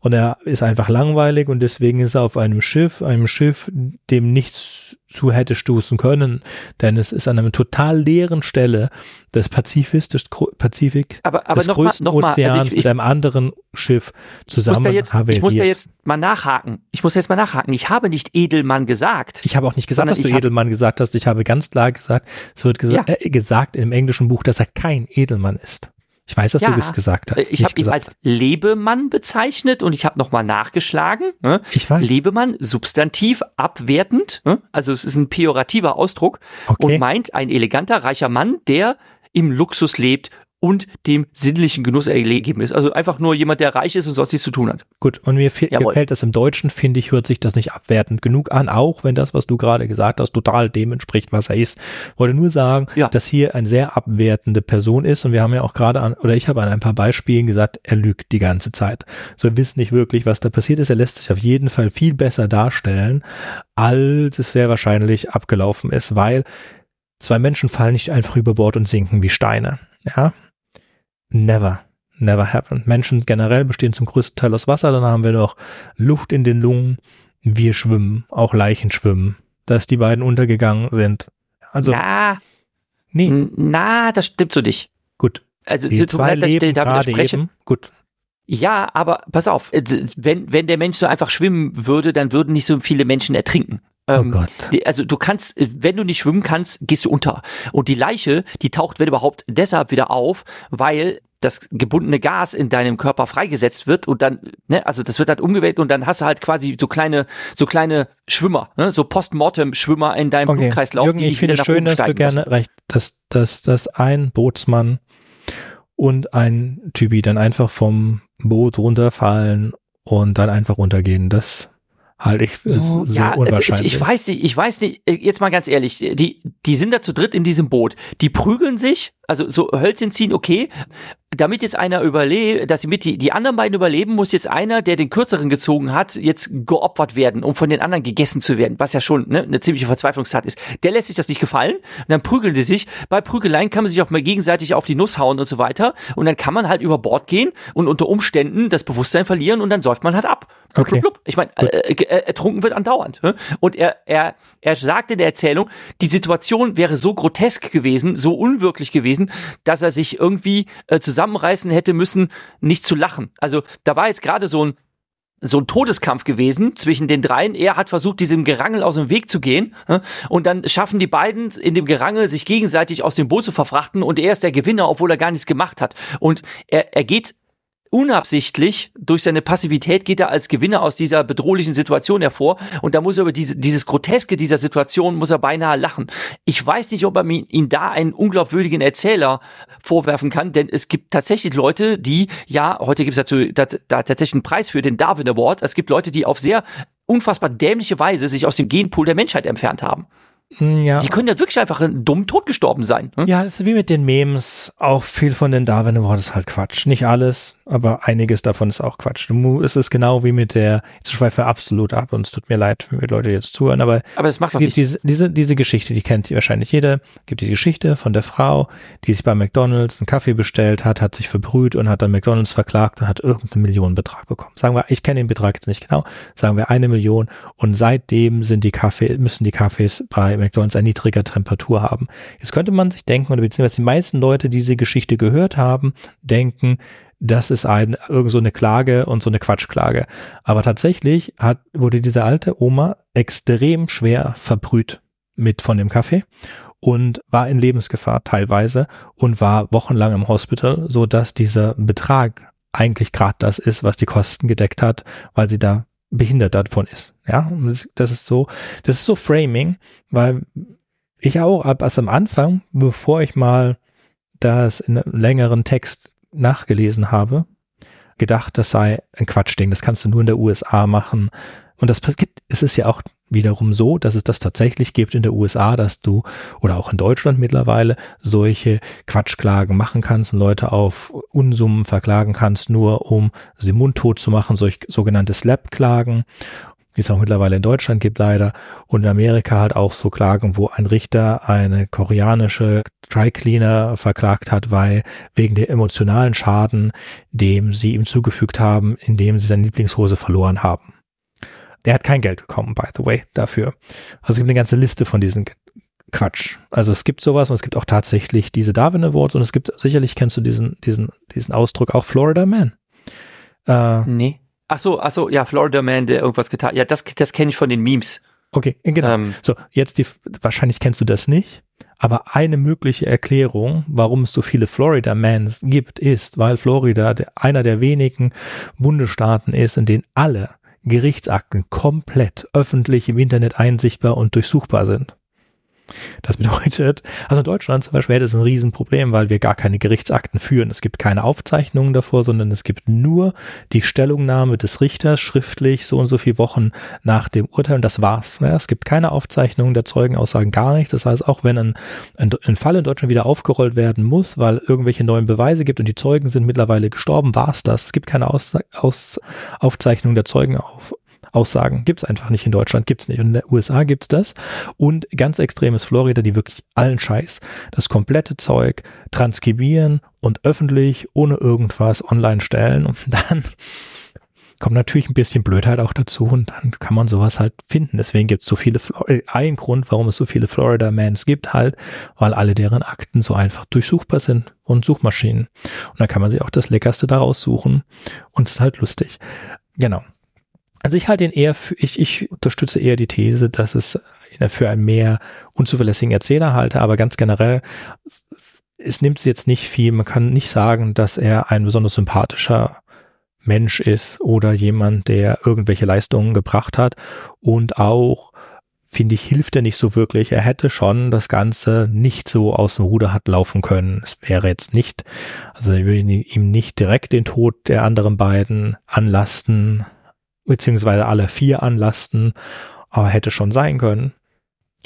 Und er ist einfach langweilig und deswegen ist er auf einem Schiff, einem Schiff, dem nichts zu hätte stoßen können, denn es ist an einer total leeren Stelle des Pazifis, des Gro- Pazifik, Aber, aber des mal, größten mal, also Ozeans ich, ich, mit einem anderen Schiff ich zusammen da jetzt, ich muss da jetzt mal nachhaken. Ich muss jetzt mal nachhaken. Ich habe nicht Edelmann gesagt. Ich habe auch nicht gesagt, dass du ich Edelmann gesagt hast. Ich habe ganz klar gesagt, es wird gesa Ja. äh, gesagt im englischen Buch, dass er kein Edelmann ist. Ich weiß, dass Ja, du es gesagt hast. Ich habe ihn als Lebemann bezeichnet und ich habe nochmal nachgeschlagen. Ne? Ich weiß. Lebemann, Substantiv, abwertend. Ne? Also es ist ein pejorativer Ausdruck Okay. und meint ein eleganter, reicher Mann, der im Luxus lebt und dem sinnlichen Genuss ergeben ist. Also einfach nur jemand, der reich ist und sonst nichts zu tun hat. Gut, und mir Jawohl. gefällt das im Deutschen, finde ich, hört sich das nicht abwertend genug an, auch wenn das, was du gerade gesagt hast, total dem entspricht, was er ist. Wollte nur sagen, Ja. dass hier eine sehr abwertende Person ist und wir haben ja auch gerade an, oder ich habe an ein paar Beispielen gesagt, er lügt die ganze Zeit. So, wir wissen nicht wirklich, was da passiert ist. Er lässt sich auf jeden Fall viel besser darstellen, als es sehr wahrscheinlich abgelaufen ist, weil zwei Menschen fallen nicht einfach über Bord und sinken wie Steine. Ja, Never. Never happened. Menschen generell bestehen zum größten Teil aus Wasser. Dann haben wir noch Luft in den Lungen. Wir schwimmen. Auch Leichen schwimmen. Dass die beiden untergegangen sind. Also, na, nee, na, das stimmt so nicht. gut. Also Die zwei leben gerade eben. Gut. Ja, aber pass auf, äh, wenn, wenn der Mensch so einfach schwimmen würde, dann würden nicht so viele Menschen ertrinken. Oh Ähm, Gott. die- Also du kannst, äh, wenn du nicht schwimmen kannst, gehst du unter. Und die Leiche, die taucht, wenn überhaupt, deshalb wieder auf, weil das gebundene Gas in deinem Körper freigesetzt wird und dann, ne, also das wird halt umgewählt und dann hast du halt quasi so kleine, so kleine Schwimmer, ne, so Postmortem-Schwimmer in deinem Okay. Blutkreislauf, Jürgen, die ich finde schön, dass du gerne lassen. recht, dass, dass, dass ein Bootsmann und ein Typi dann einfach vom Boot runterfallen und dann einfach runtergehen. Das halte ich für Oh, sehr ja, unwahrscheinlich. Ich, ich weiß nicht, ich weiß nicht, äh, jetzt mal ganz ehrlich, die, die sind da zu dritt in diesem Boot. Die prügeln sich, also so Hölzchen ziehen, okay. Damit jetzt einer überlebt, dass damit die, die anderen beiden überleben, muss jetzt einer, der den kürzeren gezogen hat, jetzt geopfert werden, um von den anderen gegessen zu werden, was ja schon ne, eine ziemliche Verzweiflungstat ist. Der lässt sich das nicht gefallen und dann prügeln die sich. Bei Prügeleien kann man sich auch mal gegenseitig auf die Nuss hauen und so weiter. Und dann kann man halt über Bord gehen und unter Umständen das Bewusstsein verlieren und dann säuft man halt ab. Blub, Okay. blub, blub. Ich meine, äh, äh, ertrunken wird andauernd. ne? Und er, er, er sagt in der Erzählung, die Situation wäre so grotesk gewesen, so unwirklich gewesen, dass er sich irgendwie äh, zusammenreißen hätte müssen, nicht zu lachen. Also da war jetzt gerade so ein so ein Todeskampf gewesen zwischen den dreien. Er hat versucht, diesem Gerangel aus dem Weg zu gehen. Und dann schaffen die beiden in dem Gerangel, sich gegenseitig aus dem Boot zu verfrachten. Und er ist der Gewinner, obwohl er gar nichts gemacht hat. Und er, er geht unabsichtlich durch seine Passivität geht er als Gewinner aus dieser bedrohlichen Situation hervor und da muss er über diese, dieses Groteske dieser Situation muss er beinahe lachen. Ich weiß nicht, ob er ihn, ihn da einen unglaubwürdigen Erzähler vorwerfen kann, denn es gibt tatsächlich Leute, die, ja, heute gibt es dazu da, da tatsächlich einen Preis für den Darwin Award, es gibt Leute, die auf sehr unfassbar dämliche Weise sich aus dem Genpool der Menschheit entfernt haben. Hm, Ja. Die können ja wirklich einfach dummen Tod gestorben sein. ne? Ja, das ist wie mit den Memes. Auch viel von den Darwin Awards ist halt Quatsch. Nicht alles, aber einiges davon ist auch Quatsch. Es ist genau wie mit der, jetzt schweife absolut ab und es tut mir leid, wenn wir Leute jetzt zuhören, aber Aber macht es doch gibt nichts. diese, diese, diese Geschichte, die kennt wahrscheinlich jeder. Gibt die Geschichte von der Frau, die sich bei McDonalds einen Kaffee bestellt hat, hat sich verbrüht und hat dann McDonalds verklagt und hat irgendeinen Millionenbetrag bekommen. Sagen wir, ich kenne den Betrag jetzt nicht genau, sagen wir eine Million und seitdem sind die Kaffee, müssen die Kaffees bei McDonalds eine niedrige Temperatur haben. Jetzt könnte man sich denken, oder beziehungsweise die meisten Leute, die diese Geschichte gehört haben, denken, das ist ein, irgend so eine Klage und so eine Quatschklage. Aber tatsächlich hat, wurde diese alte Oma extrem schwer verbrüht mit von dem Kaffee und war in Lebensgefahr teilweise und war wochenlang im Hospital, so dass dieser Betrag eigentlich gerade das ist, was die Kosten gedeckt hat, weil sie da behindert davon ist. Ja, das, ist so, das ist so Framing, weil ich auch ab erst am Anfang, bevor ich mal das in einem längeren Text nachgelesen habe, gedacht, das sei ein Quatschding. Das kannst du nur in der USA machen. Und das gibt, es ist ja auch wiederum so, dass es das tatsächlich gibt in der USA, dass du oder auch in Deutschland mittlerweile solche Quatschklagen machen kannst und Leute auf Unsummen verklagen kannst, nur um sie mundtot zu machen, solch sogenannte Slap-Klagen die es auch mittlerweile in Deutschland gibt leider und in Amerika halt auch so Klagen, wo ein Richter eine koreanische Dry Cleaner verklagt hat, weil wegen der emotionalen Schaden, dem sie ihm zugefügt haben, indem sie seine Lieblingshose verloren haben. Der hat kein Geld bekommen, by the way, dafür. Also es gibt eine ganze Liste von diesen Quatsch. Also es gibt sowas und es gibt auch tatsächlich diese Darwin Awards und es gibt, sicherlich kennst du diesen, diesen, diesen Ausdruck auch Florida Man. Äh, Nee. Ach so, ach so, ja, Florida Man, der irgendwas getan. Ja, das, das kenne ich von den Memes. okay, genau. Ähm, So, jetzt die, wahrscheinlich kennst du das nicht, Aber eine mögliche Erklärung, warum es so viele Florida Mans gibt, ist, weil Florida der, einer der wenigen Bundesstaaten ist, in denen alle Gerichtsakten komplett öffentlich im Internet einsichtbar und durchsuchbar sind. Das bedeutet, also in Deutschland zum Beispiel hätte es ein Riesenproblem, weil wir gar keine Gerichtsakten führen. Es gibt keine Aufzeichnungen davor, sondern es gibt nur die Stellungnahme des Richters schriftlich so und so viele Wochen nach dem Urteil und das war's. Es gibt keine Aufzeichnungen der Zeugenaussagen, gar nicht. Das heißt, auch wenn ein, ein, ein Fall in Deutschland wieder aufgerollt werden muss, weil irgendwelche neuen Beweise gibt und die Zeugen sind mittlerweile gestorben, war's das. Es gibt keine Aus, Aus, Aufzeichnung der Zeugen Aussagen gibt's einfach nicht in Deutschland, gibt's nicht. Und in den USA gibt's das. Und ganz extrem ist Florida, die wirklich allen Scheiß, das komplette Zeug transkribieren und öffentlich ohne irgendwas online stellen. Und dann kommt natürlich ein bisschen Blödheit auch dazu und dann kann man sowas halt finden. Deswegen gibt's so viele, Flor ein Grund, warum es so viele Florida Mans gibt, halt, weil alle deren Akten so einfach durchsuchbar sind und Suchmaschinen. Und dann kann man sich auch das Leckerste daraus suchen und es ist halt lustig. Genau. Also ich halte ihn eher für, ich, ich unterstütze eher die These, dass es für einen mehr unzuverlässigen Erzähler halte, aber ganz generell, es, es nimmt jetzt nicht viel. Man kann nicht sagen, dass er ein besonders sympathischer Mensch ist oder jemand, der irgendwelche Leistungen gebracht hat und auch finde ich, hilft er nicht so wirklich. Er hätte schon das Ganze nicht so aus dem Ruder hat laufen können. Es wäre jetzt nicht, also ich will ihm nicht direkt den Tod der anderen beiden anlasten, beziehungsweise alle vier anlasten, aber hätte schon sein können.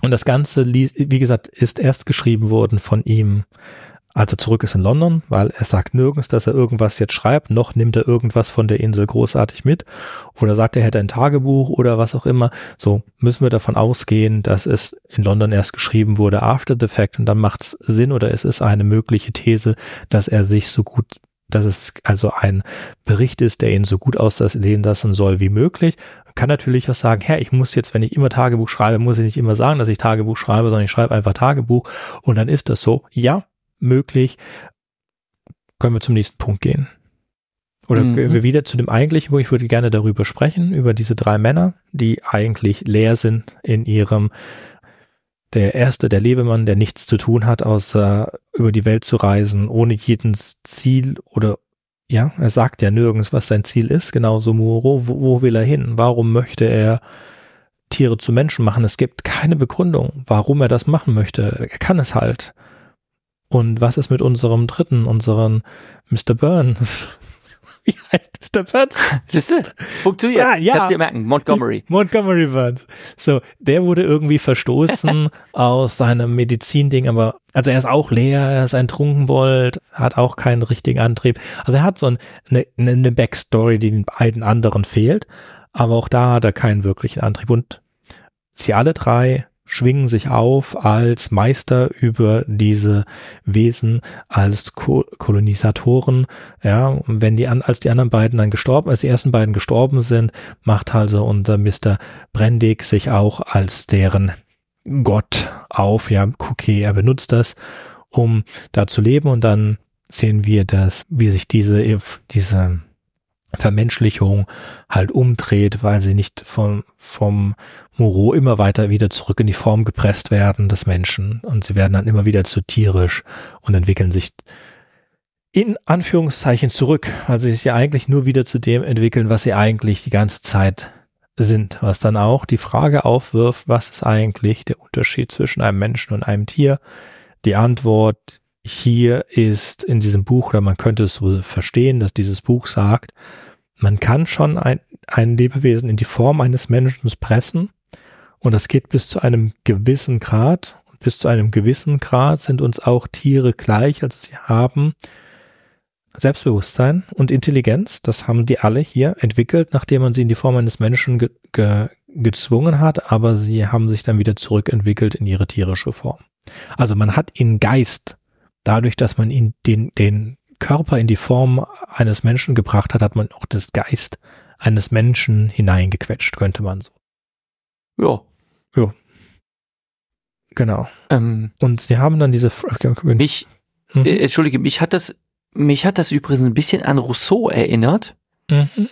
Und das Ganze, wie gesagt, ist erst geschrieben worden von ihm, als er zurück ist in London, weil er sagt nirgends, dass er irgendwas jetzt schreibt, noch nimmt er irgendwas von der Insel großartig mit oder sagt, er hätte ein Tagebuch oder was auch immer. So müssen wir davon ausgehen, dass es in London erst geschrieben wurde after the fact und dann macht es Sinn oder es ist eine mögliche These, dass er sich so gut dass es also ein Bericht ist, der ihn so gut aussehen lassen soll wie möglich. Man kann natürlich auch sagen, Herr, ich muss jetzt, wenn ich immer Tagebuch schreibe, muss ich nicht immer sagen, dass ich Tagebuch schreibe, sondern ich schreibe einfach Tagebuch und dann ist das so. Ja, möglich. Können wir zum nächsten Punkt gehen. Oder mhm. gehen wir wieder zu dem eigentlichen, wo ich würde gerne darüber sprechen, über diese drei Männer, die eigentlich leer sind in ihrem der erste, der Lebemann, der nichts zu tun hat, außer über die Welt zu reisen, ohne jedes Ziel oder ja, er sagt ja nirgends, was sein Ziel ist, genauso Muro, wo, wo will er hin? Warum möchte er Tiere zu Menschen machen? Es gibt keine Begründung, warum er das machen möchte. Er kann es halt. Und was ist mit unserem dritten, unseren Mr. Burns? Wie heißt Mr. Burns? Siehst du? Funktioniert. Ja, ja. Kannst dir merken. Montgomery. Montgomery Burns. So, der wurde irgendwie verstoßen aus seinem Medizinding, aber also er ist auch leer, er ist ein Trunkenbold, hat auch keinen richtigen Antrieb. Also er hat so eine, eine Backstory, die den beiden anderen fehlt, aber auch da hat er keinen wirklichen Antrieb. Und sie alle drei schwingen sich auf als Meister über diese Wesen, als Ko Kolonisatoren. Ja, und wenn die an, als die anderen beiden dann gestorben, als die ersten beiden gestorben sind, macht also unser Mr. Brendig sich auch als deren Gott auf. Ja, okay, er benutzt das, um da zu leben und dann sehen wir das, wie sich diese, diese Vermenschlichung halt umdreht, weil sie nicht vom, vom Moreau immer weiter wieder zurück in die Form gepresst werden des Menschen und sie werden dann immer wieder zu tierisch und entwickeln sich in Anführungszeichen zurück, weil sie sich ja eigentlich nur wieder zu dem entwickeln, was sie eigentlich die ganze Zeit sind, was dann auch die Frage aufwirft, was ist eigentlich der Unterschied zwischen einem Menschen und einem Tier? Die Antwort hier ist in diesem Buch, oder man könnte es so verstehen, dass dieses Buch sagt, man kann schon ein, ein Lebewesen in die Form eines Menschen pressen und das geht bis zu einem gewissen Grad. Und bis zu einem gewissen Grad sind uns auch Tiere gleich, also sie haben Selbstbewusstsein und Intelligenz. Das haben die alle hier entwickelt, nachdem man sie in die Form eines Menschen ge ge gezwungen hat, aber sie haben sich dann wieder zurückentwickelt in ihre tierische Form. Also man hat ihnen Geist dadurch, dass man ihn den, den Körper in die Form eines Menschen gebracht hat, hat man auch das Geist eines Menschen hineingequetscht, könnte man so. Ja. Ja. Genau. Ähm, Und sie haben dann diese mich, mhm. äh, entschuldige, mich hat das, mich hat das übrigens ein bisschen an Rousseau erinnert. Mhm.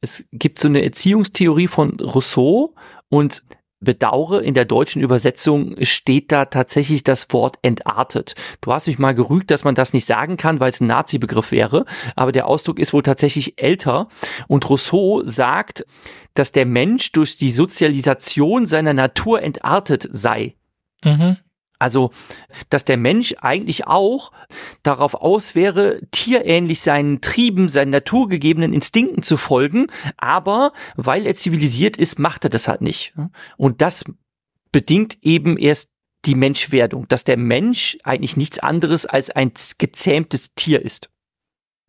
Es gibt so eine Erziehungstheorie von Rousseau und bedauere, in der deutschen Übersetzung steht da tatsächlich das Wort entartet. Du hast dich mal gerügt, dass man das nicht sagen kann, weil es ein Nazi-Begriff wäre, aber der Ausdruck ist wohl tatsächlich älter und Rousseau sagt, dass der Mensch durch die Sozialisation seiner Natur entartet sei. Mhm. Also, dass der Mensch eigentlich auch darauf aus wäre, tierähnlich seinen Trieben, seinen naturgegebenen Instinkten zu folgen, aber weil er zivilisiert ist, macht er das halt nicht. Und das bedingt eben erst die Menschwerdung, dass der Mensch eigentlich nichts anderes als ein gezähmtes Tier ist.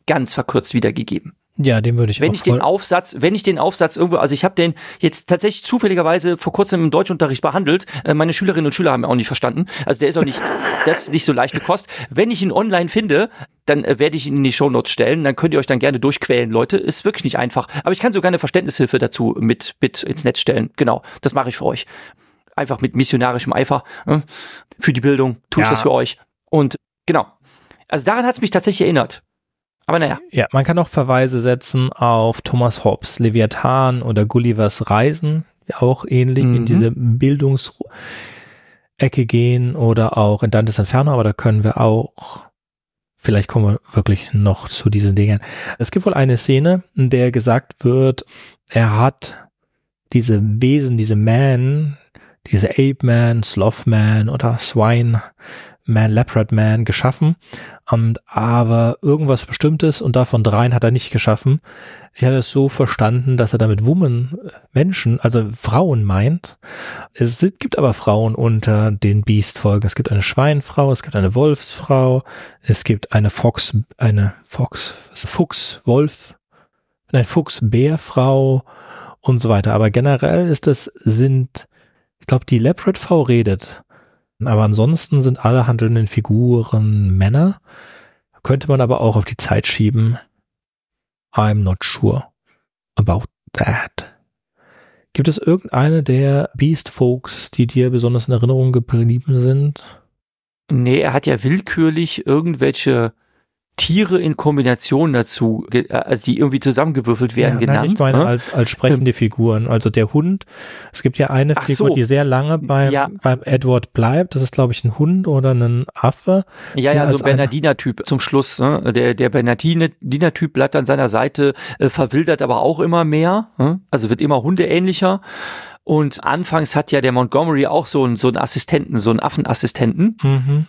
Ganz verkürzt wiedergegeben. Ja, den würde ich wenn auch ich den Aufsatz, wenn ich den Aufsatz irgendwo, also ich habe den jetzt tatsächlich zufälligerweise vor kurzem im Deutschunterricht behandelt. Äh, meine Schülerinnen und Schüler haben ihn auch nicht verstanden. Also der ist auch nicht, das ist nicht so leichte Kost. Wenn ich ihn online finde, dann äh, werde ich ihn in die Shownotes stellen. Dann könnt ihr euch dann gerne durchquälen, Leute. Ist wirklich nicht einfach. Aber ich kann sogar eine Verständnishilfe dazu mit, mit ins Netz stellen. Genau, das mache ich für euch. Einfach mit missionarischem Eifer äh, für die Bildung tue ich ja. das für euch. Und genau. Also daran hat es mich tatsächlich erinnert. Aber naja. Ja, man kann auch Verweise setzen auf Thomas Hobbes, Leviathan oder Gullivers Reisen, auch ähnlich mhm. in diese Bildungsecke gehen oder auch in Dantes Inferno, aber da können wir auch Vielleicht kommen wir wirklich noch zu diesen Dingen. Es gibt wohl eine Szene, in der gesagt wird, er hat diese Wesen, diese Man, diese Ape Man, Sloth Man oder Swine Man, Leopard Man geschaffen, und, aber irgendwas Bestimmtes und davon dreien hat er nicht geschaffen. Ich habe es so verstanden, dass er damit Women, Menschen, also Frauen meint. Es gibt aber Frauen unter den Beast-Folgen. Es gibt eine Schweinfrau, es gibt eine Wolfsfrau, es gibt eine Fox, eine Fox, Fuchs, Wolf, eine Fuchs-Bärfrau und so weiter. Aber generell ist es, sind, ich glaube, die Leopard-Frau redet aber ansonsten sind alle handelnden Figuren Männer. Könnte man aber auch auf die Zeit schieben. I'm not sure about that. Gibt es irgendeine der Beast Folks, die dir besonders in Erinnerung geblieben sind? Nee, er hat ja willkürlich irgendwelche Tiere in Kombination dazu, äh, also die irgendwie zusammengewürfelt werden, ja, genannt. Nein, ich meine ne? als, als sprechende Figuren. Also der Hund, es gibt ja eine Ach Figur, so. die sehr lange beim, ja. beim Edward bleibt. Das ist, glaube ich, ein Hund oder ein Affe. Ja, ja, so ein Bernardiner-Typ zum Schluss. Ne? Der, der Bernardiner-Typ bleibt an seiner Seite, äh, verwildert aber auch immer mehr. Ne? Also wird immer hundeähnlicher. Und anfangs hat ja der Montgomery auch so einen, so einen Assistenten, so einen Affenassistenten. Mhm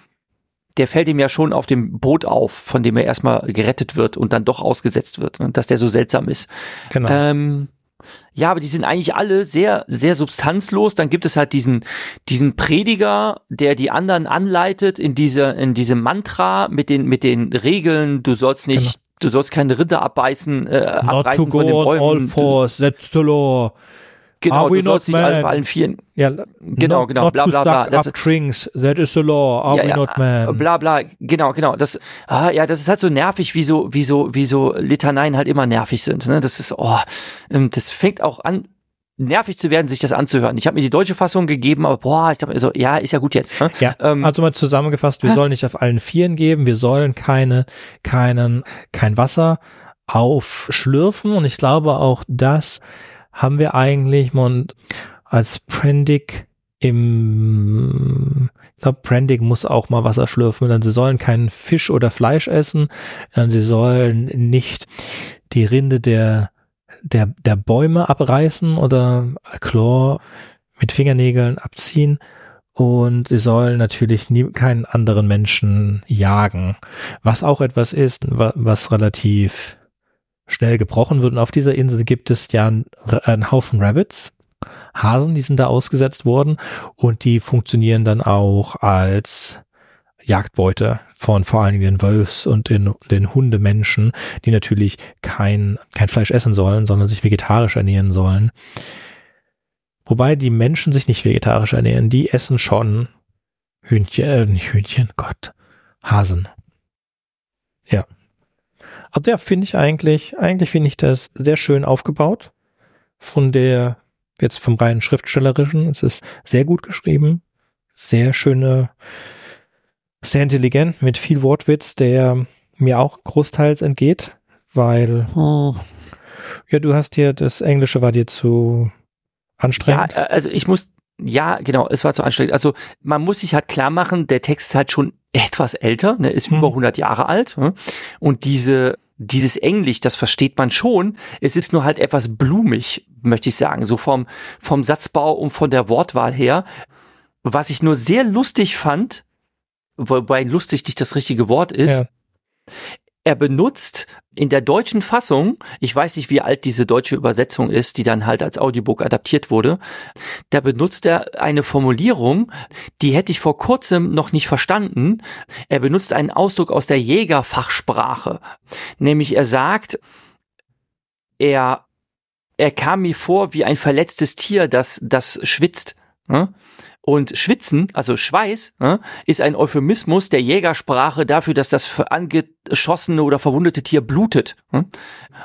der fällt ihm ja schon auf dem Boot auf, von dem er erstmal gerettet wird und dann doch ausgesetzt wird und dass der so seltsam ist. Genau. Ähm, ja, aber die sind eigentlich alle sehr, sehr substanzlos. Dann gibt es halt diesen, diesen Prediger, der die anderen anleitet in dieser, in diesem Mantra mit den, mit den Regeln. Du sollst nicht, genau. du sollst keine Rinder abbeißen, äh, Not abreißen to go von den Bäumen. all fours, that's the law. Genau, Are we not man? allen vieren. Ja, genau, not, genau, bla bla bla. Das, up drinks, that is the law. Are ja, we ja, not man? Bla bla, genau, genau. Das, ah, ja, das ist halt so nervig, wie so, wie so, wie so Litaneien halt immer nervig sind. Ne? Das ist, oh, ähm, das fängt auch an, nervig zu werden, sich das anzuhören. Ich habe mir die deutsche Fassung gegeben, aber boah, ich dachte so, ja, ist ja gut jetzt. Ne? Ja, ähm, also mal zusammengefasst, wir hä? sollen nicht auf allen Vieren geben, wir sollen keine, keinen, kein Wasser aufschlürfen und ich glaube auch, dass haben wir eigentlich und als Prendick im, ich glaube, Prendick muss auch mal Wasser schlürfen, dann sie sollen keinen Fisch oder Fleisch essen, dann sie sollen nicht die Rinde der, der, der Bäume abreißen oder Chlor mit Fingernägeln abziehen. Und sie sollen natürlich nie, keinen anderen Menschen jagen, was auch etwas ist, was relativ schnell gebrochen wird. Und auf dieser Insel gibt es ja einen, Haufen Rabbits, Hasen, die sind da ausgesetzt worden und die funktionieren dann auch als Jagdbeute von vor allen Dingen den Wolfs und den, den Hundemenschen, die natürlich kein, kein Fleisch essen sollen, sondern sich vegetarisch ernähren sollen. Wobei die Menschen sich nicht vegetarisch ernähren, die essen schon Hühnchen, äh, nicht Hühnchen, Gott, Hasen. Ja. Also ja, finde ich eigentlich, eigentlich finde ich das sehr schön aufgebaut. Von der, jetzt vom reinen Schriftstellerischen. Es ist sehr gut geschrieben. Sehr schöne, sehr intelligent, mit viel Wortwitz, der mir auch großteils entgeht, weil, oh. ja, du hast dir, das Englische war dir zu anstrengend. Ja, also ich muss, ja, genau, es war zu anstrengend. Also man muss sich halt klar machen, der Text ist halt schon etwas älter, ne, ist hm. über 100 Jahre alt. Ne? Und diese dieses Englisch, das versteht man schon. Es ist nur halt etwas blumig, möchte ich sagen, so vom, vom Satzbau und von der Wortwahl her. Was ich nur sehr lustig fand, wobei lustig nicht das richtige Wort ist, ja. Er benutzt in der deutschen Fassung, ich weiß nicht, wie alt diese deutsche Übersetzung ist, die dann halt als Audiobook adaptiert wurde, da benutzt er eine Formulierung, die hätte ich vor kurzem noch nicht verstanden. Er benutzt einen Ausdruck aus der Jägerfachsprache. Nämlich er sagt, er, er kam mir vor wie ein verletztes Tier, das, das schwitzt. Und Schwitzen, also Schweiß, äh, ist ein Euphemismus der Jägersprache dafür, dass das angeschossene oder verwundete Tier blutet. Äh.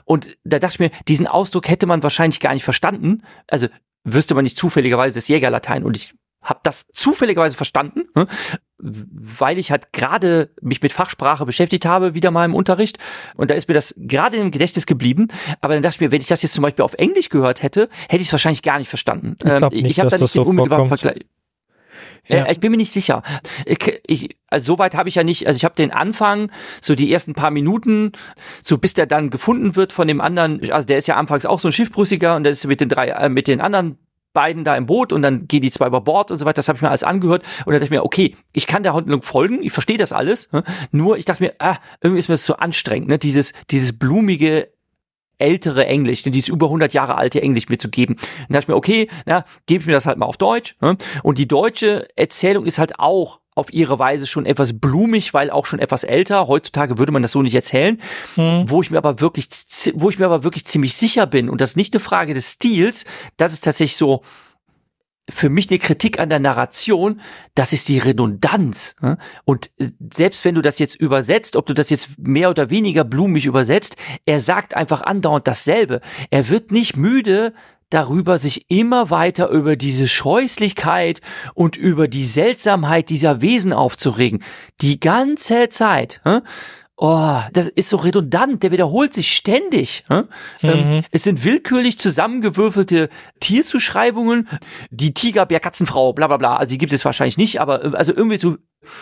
Und da dachte ich mir, diesen Ausdruck hätte man wahrscheinlich gar nicht verstanden. Also wüsste man nicht zufälligerweise das Jägerlatein. Und ich habe das zufälligerweise verstanden, äh, weil ich halt gerade mich mit Fachsprache beschäftigt habe, wieder mal im Unterricht. Und da ist mir das gerade im Gedächtnis geblieben. Aber dann dachte ich mir, wenn ich das jetzt zum Beispiel auf Englisch gehört hätte, hätte ich es wahrscheinlich gar nicht verstanden. Ich, ähm, nicht, ich habe da nicht den so unmittelbaren Vergleich. Ja. Äh, ich bin mir nicht sicher. Ich, ich, also soweit habe ich ja nicht, also ich habe den Anfang, so die ersten paar Minuten, so bis der dann gefunden wird von dem anderen, also der ist ja anfangs auch so ein Schiffbrüssiger und der ist mit den drei, äh, mit den anderen beiden da im Boot und dann gehen die zwei über Bord und so weiter. Das habe ich mir alles angehört und dann dachte ich mir, okay, ich kann der Handlung folgen, ich verstehe das alles. Ne? Nur ich dachte mir, ah, irgendwie ist mir das so anstrengend, ne? Dieses, dieses blumige, ältere Englisch, dieses über 100 Jahre alte Englisch mitzugeben. Dann dachte ich mir, okay, na, gebe ich mir das halt mal auf Deutsch. Ne? Und die deutsche Erzählung ist halt auch auf ihre Weise schon etwas blumig, weil auch schon etwas älter. Heutzutage würde man das so nicht erzählen. Hm. Wo ich mir aber wirklich, wo ich mir aber wirklich ziemlich sicher bin, und das ist nicht eine Frage des Stils, das ist tatsächlich so, für mich eine Kritik an der Narration, das ist die Redundanz. Ne? Und äh, selbst wenn du das jetzt übersetzt, ob du das jetzt mehr oder weniger blumig übersetzt, er sagt einfach andauernd dasselbe. Er wird nicht müde, darüber, sich immer weiter über diese Scheußlichkeit und über die Seltsamheit dieser Wesen aufzuregen. Die ganze Zeit. Oh, das ist so redundant, der wiederholt sich ständig. Ähm, mhm. es sind willkürlich zusammengewürfelte Tierzuschreibungen, die Tigerbär-Katzenfrau, bla bla bla. Also die gibt es wahrscheinlich nicht, aber äh, also irgendwie so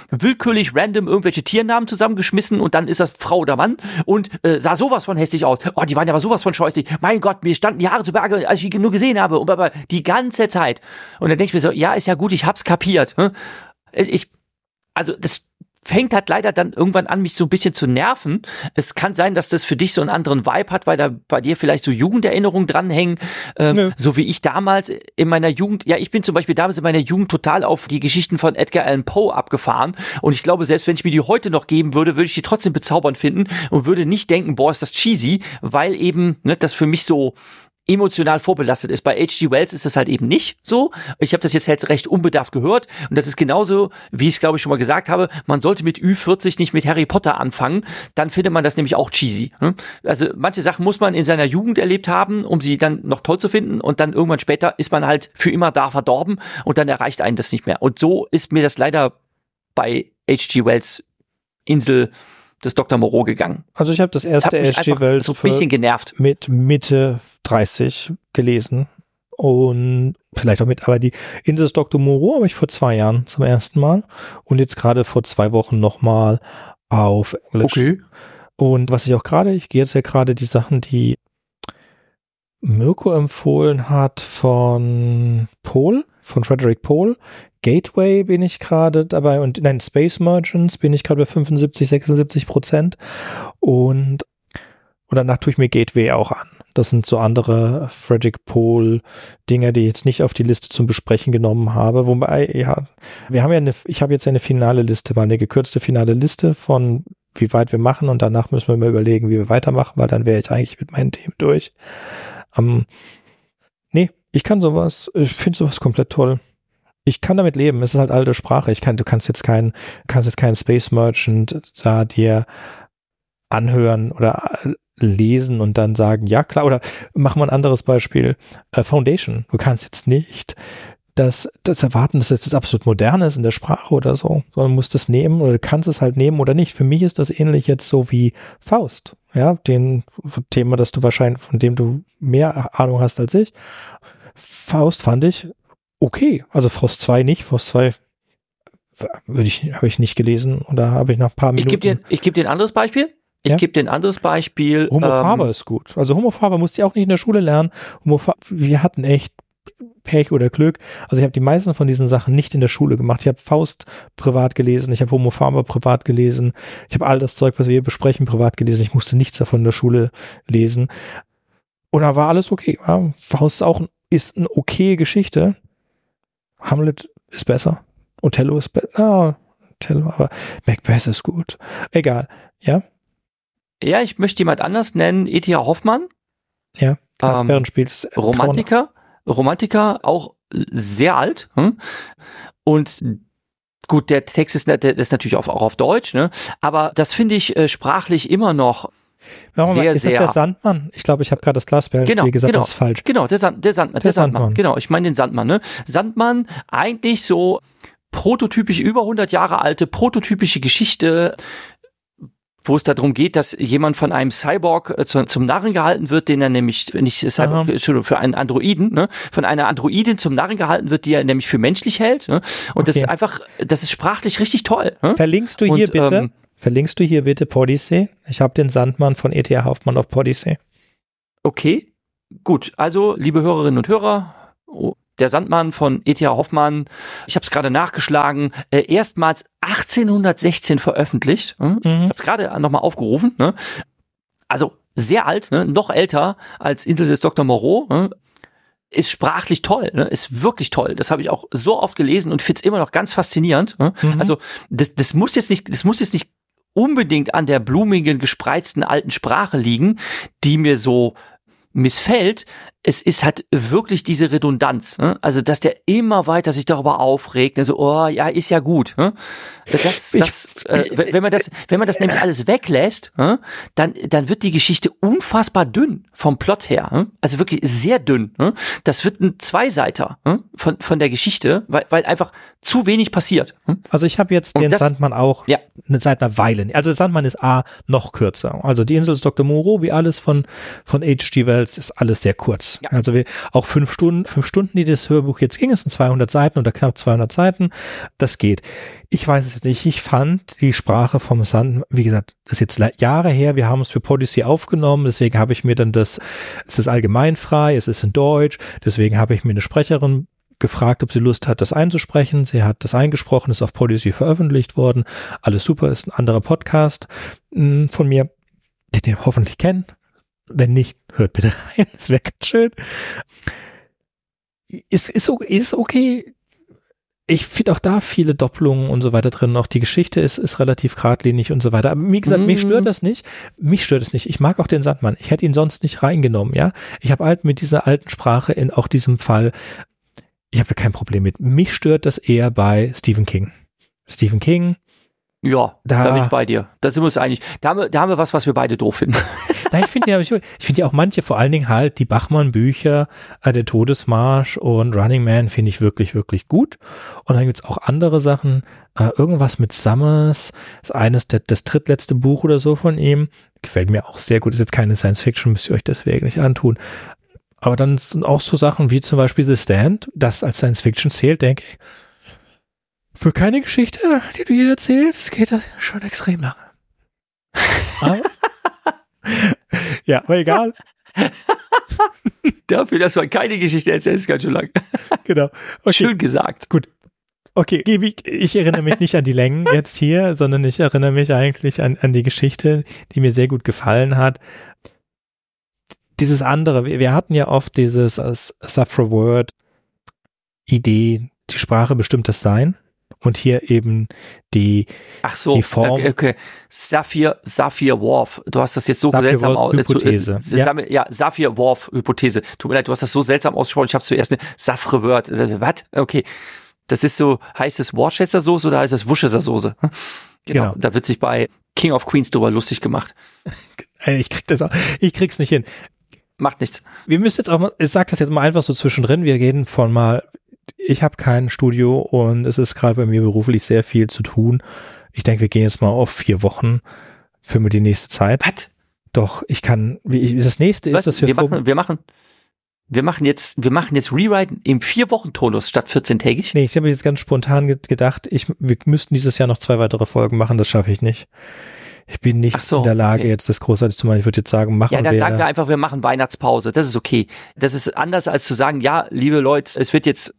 willkürlich random irgendwelche Tiernamen zusammengeschmissen und dann ist das Frau oder Mann und äh, sah sowas von hässlich aus. Oh, die waren ja aber sowas von scheußlich. Mein Gott, mir standen die Haare zu Berge, als ich ihn nur gesehen habe. Und aber die ganze Zeit. Und dann denke ich mir so, ja, ist ja gut, ich hab's kapiert. Hm? Ich, also das fängt halt leider dann irgendwann an, mich so ein bisschen zu nerven. Es kann sein, dass das für dich so einen anderen Vibe hat, weil da bei dir vielleicht so Jugenderinnerungen dranhängen, ähm, so wie ich damals in meiner Jugend, ja, ich bin zum Beispiel damals in meiner Jugend total auf die Geschichten von Edgar Allan Poe abgefahren und ich glaube, selbst wenn ich mir die heute noch geben würde, würde ich die trotzdem bezaubernd finden und würde nicht denken, boah, ist das cheesy, weil eben ne, das für mich so emotional vorbelastet ist. Bei H.G. Wells ist das halt eben nicht so. Ich habe das jetzt halt recht unbedarft gehört und das ist genauso, wie ich es glaube ich schon mal gesagt habe, man sollte mit Ü40 nicht mit Harry Potter anfangen, dann findet man das nämlich auch cheesy. Hm? Also manche Sachen muss man in seiner Jugend erlebt haben, um sie dann noch toll zu finden und dann irgendwann später ist man halt für immer da verdorben und dann erreicht einen das nicht mehr. Und so ist mir das leider bei H.G. Wells Insel des Dr. Moreau gegangen. Also ich habe das erste H.G. Wells so ein bisschen genervt. mit Mitte 30 gelesen und vielleicht auch mit, aber die Insel Dr. Moreau habe ich vor zwei Jahren zum ersten Mal und jetzt gerade vor zwei Wochen nochmal auf Englisch. Okay. Und was ich auch gerade, ich gehe jetzt ja gerade die Sachen, die Mirko empfohlen hat von Paul, von Frederick Paul. Gateway bin ich gerade dabei und nein, Space Merchants bin ich gerade bei 75, 76 Prozent und und danach tue ich mir Gateway auch an. Das sind so andere Frederick Pohl Dinge, die ich jetzt nicht auf die Liste zum Besprechen genommen habe. Wobei, ja, wir haben ja eine, ich habe jetzt eine finale Liste, mal eine gekürzte finale Liste von wie weit wir machen und danach müssen wir mal überlegen, wie wir weitermachen, weil dann wäre ich eigentlich mit meinen Themen durch. Ähm, nee, ich kann sowas, ich finde sowas komplett toll. Ich kann damit leben. Es ist halt alte Sprache. Ich kann, du kannst jetzt keinen, kannst jetzt keinen Space Merchant da dir anhören oder lesen und dann sagen, ja klar, oder machen wir ein anderes Beispiel, äh, Foundation. Du kannst jetzt nicht das, das erwarten, dass das absolut modern ist in der Sprache oder so, sondern musst das nehmen oder du kannst es halt nehmen oder nicht. Für mich ist das ähnlich jetzt so wie Faust, ja, den Thema, das du wahrscheinlich, von dem du mehr Ahnung hast als ich. Faust fand ich okay. Also Faust 2 nicht. Faust 2 würde ich, habe ich nicht gelesen oder habe ich nach ein paar Ich Minuten. gebe dir, ich geb dir ein anderes Beispiel. Ich Ja? gebe dir ein anderes Beispiel. Homo ähm, Faber ist gut. Also Homo Faber musste ich auch nicht in der Schule lernen. Homo wir hatten echt Pech oder Glück. Also ich habe die meisten von diesen Sachen nicht in der Schule gemacht. Ich habe Faust privat gelesen, ich habe Homo Faber privat gelesen, ich habe all das Zeug, was wir hier besprechen, privat gelesen. Ich musste nichts davon in der Schule lesen. Und da war alles okay. Ja, Faust ist auch ist eine okay Geschichte. Hamlet ist besser. Othello ist besser. Ah, Othello, aber Macbeth ist gut. Egal. Ja, Ja, ich möchte jemand anders nennen. E.T.A. Hoffmann. ja. Ähm, Asbären spielt Romantiker, Romantiker, auch sehr alt. Hm? Und gut, der Text ist, der ist natürlich auch, auch auf Deutsch, ne? Aber das finde ich äh, sprachlich immer noch Warum sehr, ist das sehr- der Sandmann? Ich glaube, ich habe gerade das Glasbärenspiel Genau, gesagt, genau. das ist falsch. Genau, der, Sand, der Sandmann. Der Der, Sandmann. Sandmann. Genau, ich meine den Sandmann. Ne? Sandmann, eigentlich so prototypisch über 100 Jahre alte, prototypische Geschichte, wo es darum geht, dass jemand von einem Cyborg äh, zu, zum Narren gehalten wird, den er nämlich, nicht Cyborg, Aha. Entschuldigung, für einen Androiden, ne? von einer Androidin zum Narren gehalten wird, die er nämlich für menschlich hält. Ne? Und das Okay. ist einfach, das ist sprachlich richtig toll. Ne? Verlinkst du Und, hier bitte? ähm, verlinkst du hier bitte Podyssey? Ich habe den Sandmann von E.T.A. Hoffmann auf Podyssey. Okay, gut. Also, liebe Hörerinnen und Hörer, oh, der Sandmann von E.T.A. Hoffmann, ich habe es gerade nachgeschlagen, äh, erstmals 1816 veröffentlicht. Hm? Ich Mhm. habe es gerade nochmal aufgerufen. Ne? Also sehr alt, ne? noch älter als Insel des Dr. Moreau. Ne? Ist sprachlich toll, ne? ist wirklich toll. Das habe ich auch so oft gelesen und finde es immer noch ganz faszinierend. Ne? Mhm. Also das, das muss jetzt nicht, das muss jetzt nicht unbedingt an der blumigen, gespreizten alten Sprache liegen, die mir so missfällt. Es ist halt wirklich diese Redundanz. Ne? Also, dass der immer weiter sich darüber aufregt. Ne? So, oh, ja, ist ja gut. Ne? Das, das, äh, wenn man das, wenn man das nämlich alles weglässt, ne? dann, dann wird die Geschichte unfassbar dünn vom Plot her. Ne? Also wirklich sehr dünn. Ne? Das wird ein Zweiseiter ne? von, von der Geschichte, weil, weil einfach zu wenig passiert. Ne? Also ich habe jetzt Und den das- Sandmann auch Ja. seit einer Weile. Also Sandmann ist A noch kürzer. Also die Insel des Dr. Moreau, wie alles von von H.G. Wells, ist alles sehr kurz. Ja. Also wir, auch fünf Stunden, fünf Stunden, die das Hörbuch jetzt ging, es sind 200 Seiten oder knapp 200 Seiten. Das geht. Ich weiß es jetzt nicht. Ich fand die Sprache vom Sandmann, wie gesagt, das ist jetzt Jahre her. Wir haben es für Podyssey aufgenommen. Deswegen habe ich mir dann das, es ist allgemein frei, es ist in Deutsch. Deswegen habe ich mir eine Sprecherin gefragt, ob sie Lust hat, das einzusprechen. Sie hat das eingesprochen, ist auf Podyssey veröffentlicht worden. Alles super, ist ein anderer Podcast mh, von mir, den ihr hoffentlich kennt. Wenn nicht, hört bitte rein, das wäre ganz schön. Ist, ist, ist okay. Ich finde auch da viele Doppelungen und so weiter drin. Auch die Geschichte ist, ist relativ geradlinig und so weiter. Aber wie gesagt, mich Mhm. stört das nicht. Mich stört es nicht. Ich mag auch den Sandmann. Ich hätte ihn sonst nicht reingenommen, ja. Ich habe halt mit dieser alten Sprache in auch diesem Fall, ich habe da kein Problem mit. Mich stört das eher bei Stephen King. Stephen King, Ja, Da- da, bin ich bei dir. Da sind wir uns einig. Da haben wir, da haben wir was, was wir beide doof finden. Nein, ich finde ja, ich, finde ja auch manche, vor allen Dingen halt die Bachmann-Bücher, äh, der Todesmarsch und Running Man finde ich wirklich, wirklich gut. Und dann gibt's auch andere Sachen, äh, irgendwas mit Summers, ist eines, der, das drittletzte Buch oder so von ihm, gefällt mir auch sehr gut. Ist jetzt keine Science Fiction, müsst ihr euch deswegen nicht antun. Aber dann sind auch so Sachen wie zum Beispiel The Stand, das als Science Fiction zählt, denke ich. Für keine Geschichte, die du hier erzählst, geht das schon extrem lange. Aber, ja, aber egal. Dafür, dass man keine Geschichte erzählt, ist ganz schön lang. Genau. Okay, Schön gesagt. okay. Gebi, ich erinnere mich nicht an die Längen jetzt hier, sondern ich erinnere mich eigentlich an, an die Geschichte, die mir sehr gut gefallen hat. Dieses andere, wir, hatten ja oft dieses äh, Suffer Word Idee, die Sprache bestimmt das Sein. Und hier eben die Ach so, Die Form- okay, okay. Saphir, Saphir Worf. Du hast das jetzt so Saphir seltsam Worf aus. Hypothese. Äh, Ja. ja. Saphir Worf Hypothese. Tut mir leid, du hast das so seltsam ausgesprochen. Ich habe zuerst eine Safre Word. Äh, Was? Okay. Das ist so, heißt es Worcester Soße oder heißt es Worcester Soße? Genau. Genau. Da wird sich bei King of Queens drüber lustig gemacht. äh, ich krieg das auch, ich krieg's nicht hin. Macht nichts. wir müssen jetzt auch mal, ich sag das jetzt mal einfach so zwischendrin, wir reden von mal, ich habe kein Studio und es ist gerade bei mir beruflich sehr viel zu tun. Ich denke, wir gehen jetzt mal auf vier Wochen für mir die nächste Zeit. Was? Doch, ich kann, wie das nächste ist, Was? dass wir, Wir machen, wir machen, wir machen jetzt, wir machen jetzt Rewrite im vier Wochen Tonus statt 14-tägig. Nee, ich habe jetzt ganz spontan ge gedacht, ich, wir müssten dieses Jahr noch zwei weitere Folgen machen, das schaffe ich nicht. Ich bin nicht so, in der Lage, okay. jetzt das großartig zu machen. Ich würde jetzt sagen, machen Ja, dann wir. sagen wir einfach, wir machen Weihnachtspause. Das ist okay. Das ist anders als zu sagen, ja, liebe Leute, es wird jetzt,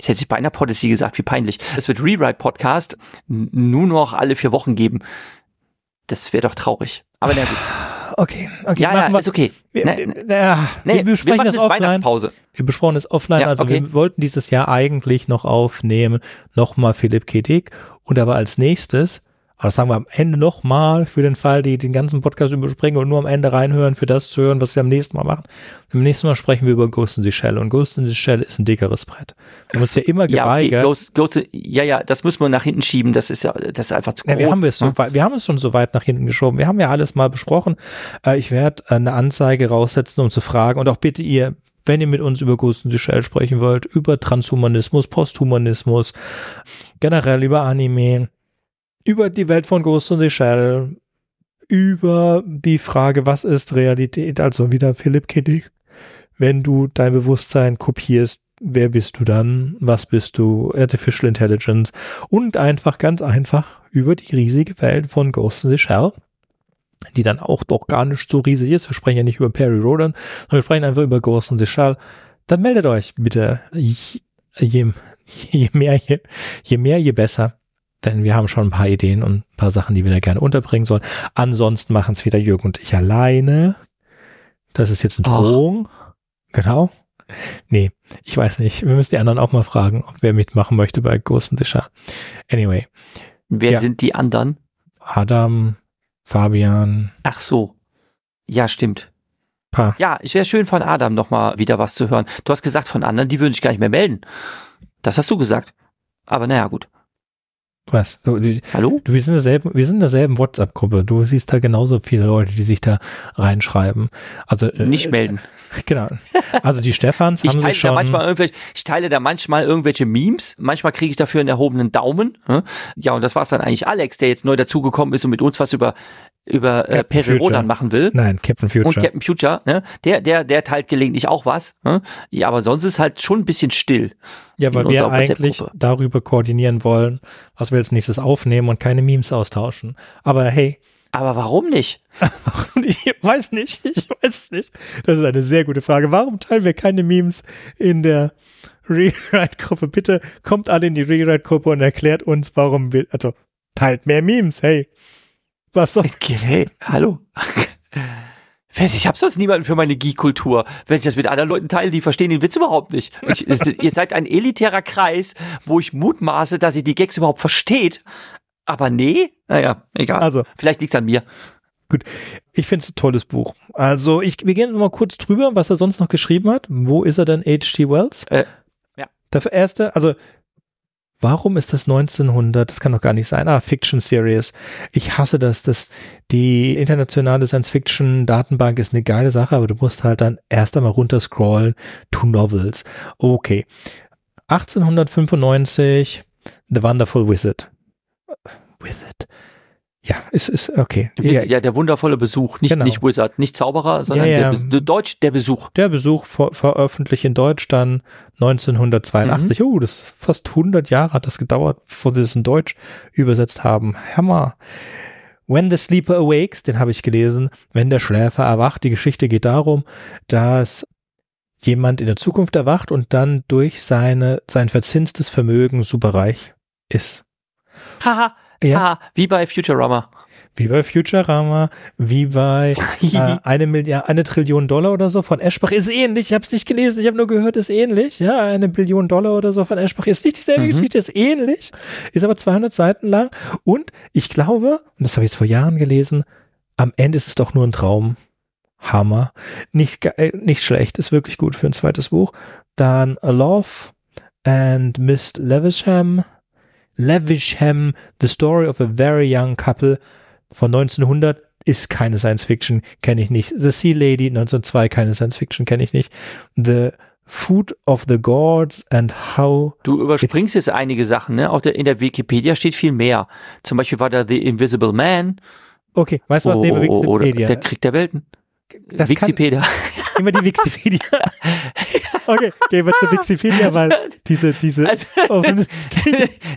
ich hätte bei einer Policy gesagt, wie peinlich. Es wird Rewrite Podcast n- nur noch alle vier Wochen geben. Das wäre doch traurig. Aber na gut. okay, okay, Ja, ja, wir. ist okay. Wir, Nee, ja, nee, wir besprechen machen das jetzt offline. Weihnachtspause. Wir besprechen es offline. Ja, also okay. wir wollten dieses Jahr eigentlich noch aufnehmen, nochmal Philipp K. Dick und aber als nächstes, aber das sagen wir am Ende nochmal für den Fall, die den ganzen Podcast überspringen und nur am Ende reinhören, für das zu hören, was wir am nächsten Mal machen. Am nächsten Mal sprechen wir über Ghost in the Shell und Ghost in the Shell ist ein dickeres Brett. Wir haben uns ja immer Ja, okay, geweigert. Ghost, Ghost, ja, ja, das müssen wir nach hinten schieben. Das ist ja, das ist einfach zu groß. Ja, wir haben es so ne? weit, wir haben es schon so weit nach hinten geschoben. Wir haben ja alles mal besprochen. Äh, ich werde eine Anzeige raussetzen, um zu fragen und auch bitte ihr, wenn ihr mit uns über Ghost in the Shell sprechen wollt, über Transhumanismus, Posthumanismus, generell über Anime, über die Welt von Ghost the Shell, über die Frage, was ist Realität, also wieder Philipp Kiddick. Wenn du dein Bewusstsein kopierst, wer bist du dann? Was bist du? Artificial Intelligence. Und einfach, ganz einfach, über die riesige Welt von Ghost in the Shell, die dann auch doch gar nicht so riesig ist. Wir sprechen ja nicht über Perry Rodan, sondern wir sprechen einfach über Ghost in the Shell. Dann meldet euch bitte. Je, je, je mehr, je, je mehr, je besser. Denn wir haben schon ein paar Ideen und ein paar Sachen, die wir da gerne unterbringen sollen. Ansonsten machen es wieder Jürgen und ich alleine. Das ist jetzt ein Ach. Drohung. Genau. Nee, ich weiß nicht. Wir müssen die anderen auch mal fragen, ob wer mitmachen möchte bei Ghost Shell. Anyway, Wer Ja. sind die anderen? Adam, Fabian, Ach so. Ja, stimmt. paar. Ja, es wäre schön von Adam nochmal wieder was zu hören. Du hast gesagt von anderen, die würden sich gar nicht mehr melden. Das hast du gesagt. Aber naja, gut. Was? Du, du, Hallo? du, wir sind in derselben, wir sind in derselben WhatsApp-Gruppe. Du siehst da genauso viele Leute, die sich da reinschreiben. Also äh, Nicht melden. Genau. Also die Stefans Ich haben teile sich da schon. manchmal irgendwelche, ich teile da manchmal irgendwelche Memes. Manchmal kriege ich dafür einen erhobenen Daumen. ne? Ja, und das war's dann eigentlich Alex, der jetzt neu dazugekommen ist und mit uns was über über äh, Perry. Rodan machen will. Nein, Captain Future. Und Captain Future, ne? Der, der, der teilt gelegentlich auch was. Ne? Ja, aber sonst ist halt schon ein bisschen still. ja, weil wir eigentlich darüber koordinieren wollen, was wir als nächstes aufnehmen und keine Memes austauschen. Aber hey, Aber warum nicht? ich weiß nicht, ich weiß es nicht. Das ist eine sehr gute Frage. Warum teilen wir keine Memes in der Rewrite-Gruppe? Bitte kommt alle in die Rewrite-Gruppe und erklärt uns, warum wir, also teilt mehr Memes, hey. Was soll Hey, hallo. Ich habe sonst niemanden für meine Geek-Kultur. Wenn ich das mit anderen Leuten teile, die verstehen den Witz überhaupt nicht. Ich, ihr seid ein elitärer Kreis, wo ich mutmaße, dass ihr die Gags überhaupt versteht. Aber nee, naja, egal. Also. Vielleicht liegt's an mir. Ich finde es ein tolles Buch. Also ich, wir gehen mal kurz drüber, was er sonst noch geschrieben hat. Wo ist er denn, H.G. Wells? Äh, ja. Der erste, also warum ist das 1900? Das kann doch gar nicht sein. Ah, Fiction Series. Ich hasse das. das die internationale Science-Fiction-Datenbank ist eine geile Sache, aber du musst halt dann erst einmal runterscrollen to Novels. Okay. 1895 The Wonderful Wizard. Wizard. Ja, ist, ist okay. Ja, Ja, der wundervolle Besuch. Nicht, Genau. nicht Wizard, nicht Zauberer, sondern Ja, ja. Der, Be- Deutsch, der Besuch. Der Besuch ver veröffentlicht in Deutsch dann 1982. Oh, das ist fast 100 Jahre hat das gedauert, bevor sie es in Deutsch übersetzt haben. Hammer. When the Sleeper Awakes, den habe ich gelesen. Wenn der Schläfer erwacht. Die Geschichte geht darum, dass jemand in der Zukunft erwacht und dann durch seine, sein verzinstes Vermögen superreich ist. Haha, Ja. haha, wie bei Futurama. Wie bei Futurama, wie bei äh, eine Milliarde, eine Trillion Dollar oder so von Eschbach ist ähnlich. Ich habe es nicht gelesen, ich habe nur gehört, ist ähnlich. Ja, eine Billion Dollar oder so von Eschbach ist nicht dieselbe Mhm. Geschichte, ist ähnlich, ist aber 200 Seiten lang und ich glaube, und das habe ich jetzt vor Jahren gelesen, am Ende ist es doch nur ein Traum. Hammer. Nicht, äh, nicht schlecht, ist wirklich gut für ein zweites Buch. Dann A Love and Miss Levisham. Levisham, The Story of a Very Young Couple von 1900 ist keine Science Fiction, kenne ich nicht. The Sea Lady 1902, keine Science Fiction, kenne ich nicht. The Food of the Gods and How. Du überspringst jetzt einige Sachen, ne? Auch der, in der Wikipedia steht viel mehr. Zum Beispiel war da The Invisible Man. Okay, weißt du was, neben Oh, oder Wikipedia? Der Krieg der Welten. Das Wikipedia. Wir die Wikipedia. Okay, gehen wir zur Wikipedia, weil diese, diese. Also,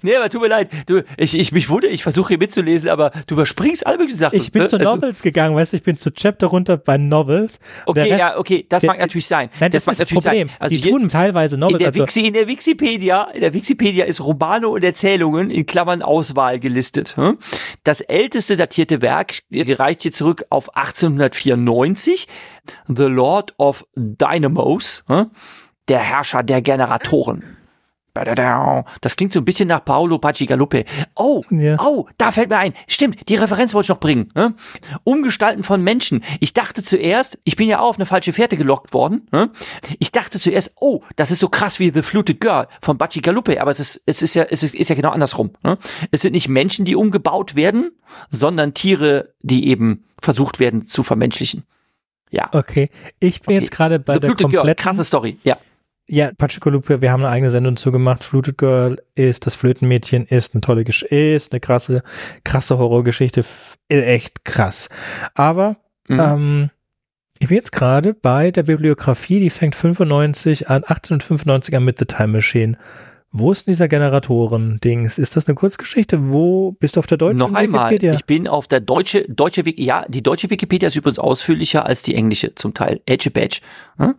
nee, aber tut mir leid. Du, ich, ich mich wundere, ich versuche hier mitzulesen, aber du überspringst alle möglichen Sachen. Ich bin ne? zu Also- Novels gegangen, weißt du, ich bin zu Chapter runter bei Novels. Okay, Rest- ja, okay, das der- mag natürlich sein. Nein, das, mag ist das Problem. Sein. Also die tun teilweise in Novels. der, Also, Wixi, in der Wikipedia, in der Wikipedia ist Romane und Erzählungen in Klammern Auswahl gelistet. hm? Das älteste datierte Werk gereicht hier zurück auf 1894. The Lord of Dynamos, hm? der Herrscher der Generatoren. Das klingt so ein bisschen nach Paolo Pacigalupe. Oh, Ja. oh, da fällt mir ein. Stimmt, die Referenz wollte ich noch bringen. Ne? Umgestalten von Menschen. Ich dachte zuerst, ich bin ja auch auf eine falsche Fährte gelockt worden. Ne? Ich dachte zuerst, oh, das ist so krass wie The Fluted Girl von Bacigalupe, aber es ist, es ist ja, es ist, ist ja genau andersrum. Ne? Es sind nicht Menschen, die umgebaut werden, sondern Tiere, die eben versucht werden zu vermenschlichen. Ja. okay, ich bin Okay. jetzt gerade bei The der Fluted Girl, kompletten. krasse Story. Ja. Ja, Pachikolupe, wir haben eine eigene Sendung zugemacht. Fluted Girl ist das Flötenmädchen, ist eine tolle Geschichte, ist eine krasse, krasse Horrorgeschichte, f- echt krass. Aber Mhm. ähm, ich bin jetzt gerade bei der Bibliografie, die fängt 95 an, 1895 an mit The Time Machine. Wo ist denn dieser Generatoren-Dings? Ist das eine Kurzgeschichte? Wo bist du auf der deutschen Noch einmal, Wikipedia? ich bin auf der deutsche, deutsche Wiki, ja, die deutsche Wikipedia ist übrigens ausführlicher als die englische zum Teil. Edge Badge. Hm?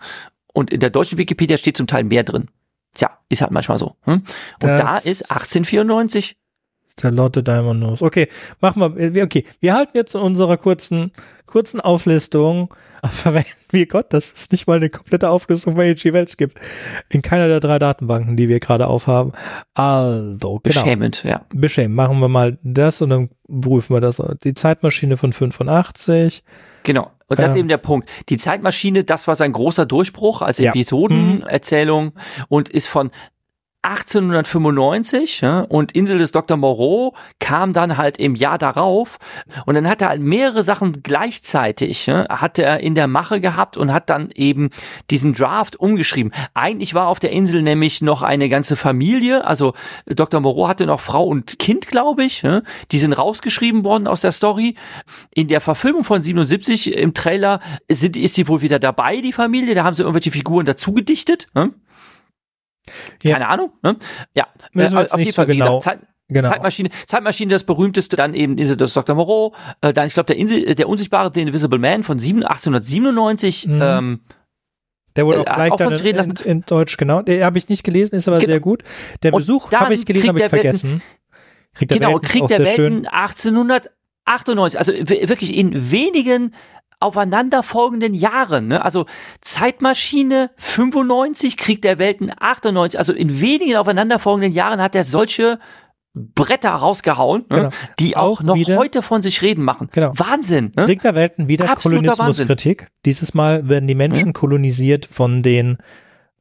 Und in der deutschen Wikipedia steht zum Teil mehr drin. Tja, ist halt manchmal so. Hm? Und da Das- ist 1894. Der Lotte Diamond Nose. Okay, machen wir. Okay, wir halten jetzt in unserer kurzen, kurzen Auflistung, aber wenn wir Gott, das ist nicht mal eine komplette es die Welt gibt. In keiner der drei Datenbanken, die wir gerade aufhaben. Also, genau. Beschämend, ja. Beschämend. Machen wir mal das und dann prüfen wir das. Die Zeitmaschine von 85. Genau. Und das ist Ja. eben der Punkt. Die Zeitmaschine, das war sein großer Durchbruch als Ja. Episodenerzählung und ist von 1895 ja, und Insel des Dr. Moreau kam dann halt im Jahr darauf und dann hat er halt mehrere Sachen gleichzeitig ja, hat er in der Mache gehabt und hat dann eben diesen Draft umgeschrieben. Eigentlich war auf der Insel nämlich noch eine ganze Familie, also Dr. Moreau hatte noch Frau und Kind, glaube ich, ja, die sind rausgeschrieben worden aus der Story. In der Verfilmung von 77 im Trailer sind, ist sie wohl wieder dabei, die Familie, da haben sie irgendwelche Figuren dazu gedichtet. Ja? Ja. Keine Ahnung. Ne? Ja, Müssen wir äh, jetzt nicht so wie genau- Zeit, Genau. Zeitmaschine, Zeitmaschine, das berühmteste, dann eben Insel des Dr. Moreau, äh, dann, ich glaube, der, Insel, äh, der Unsichtbare, The Invisible Man von 7, 1897. Mhm. Ähm, Der wurde Äh, auch gleich auch dann in, lassen. in Deutsch, genau. Der habe ich nicht gelesen, ist aber Genau. sehr gut. Der Besuch habe ich gelesen, habe ich vergessen. Krieg der genau, Welten, Krieg der Welten 1898, also wirklich in wenigen aufeinanderfolgenden Jahren, ne? Also Zeitmaschine 95, Krieg der Welten 98, also in wenigen aufeinanderfolgenden Jahren hat er solche Bretter rausgehauen, ne? Genau. die auch, Auch noch wieder- heute von sich reden machen. Genau. Wahnsinn. Ne? Krieg der Welten wieder Absoluter Kolonialismuskritik. Dieses Mal werden die Menschen kolonisiert von den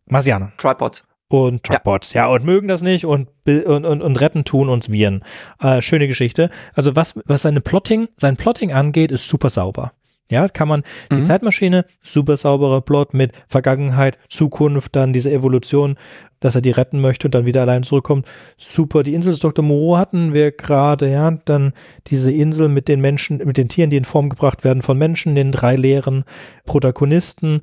Marsianern Tripods. und Tripods. Ja. und mögen das nicht und, und, und, und retten tun uns Viren. Äh, schöne Geschichte. Also was, was seine Plotting, sein Plotting angeht, ist super sauber. Ja, kann man, die Mhm. Zeitmaschine, super sauberer Plot mit Vergangenheit, Zukunft, dann diese Evolution, dass er die retten möchte und dann wieder allein zurückkommt. Super. Die Insel des Dr. Moreau hatten wir gerade, ja, dann diese Insel mit den Menschen, mit den Tieren, die in Form gebracht werden von Menschen, den drei leeren Protagonisten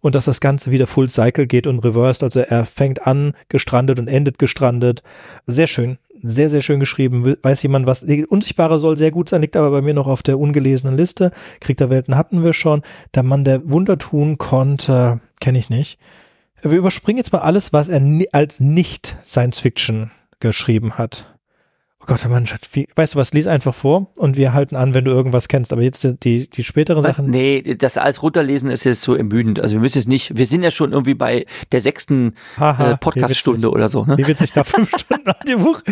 und dass das Ganze wieder Full Cycle geht und reversed. Also er fängt an gestrandet und endet gestrandet. Sehr schön. Sehr, sehr schön geschrieben. We- Weiß jemand was? Unsichtbare soll sehr gut sein, liegt aber bei mir noch auf der ungelesenen Liste. Krieg der Welten hatten wir schon. Der Mann, der Wunder tun konnte, kenne ich nicht. Wir überspringen jetzt mal alles, was er als nicht Science Fiction geschrieben hat. Oh Gott, Mann, weißt du was, lies einfach vor und wir halten an, wenn du irgendwas kennst. Aber jetzt die, die späteren Was? Sachen. Nee, das alles runterlesen ist jetzt so ermüdend. Also wir müssen jetzt nicht, wir sind ja schon irgendwie bei der sechsten äh, Podcaststunde oder so. Ne? Wie witzig da fünf Stunden Audiobuch.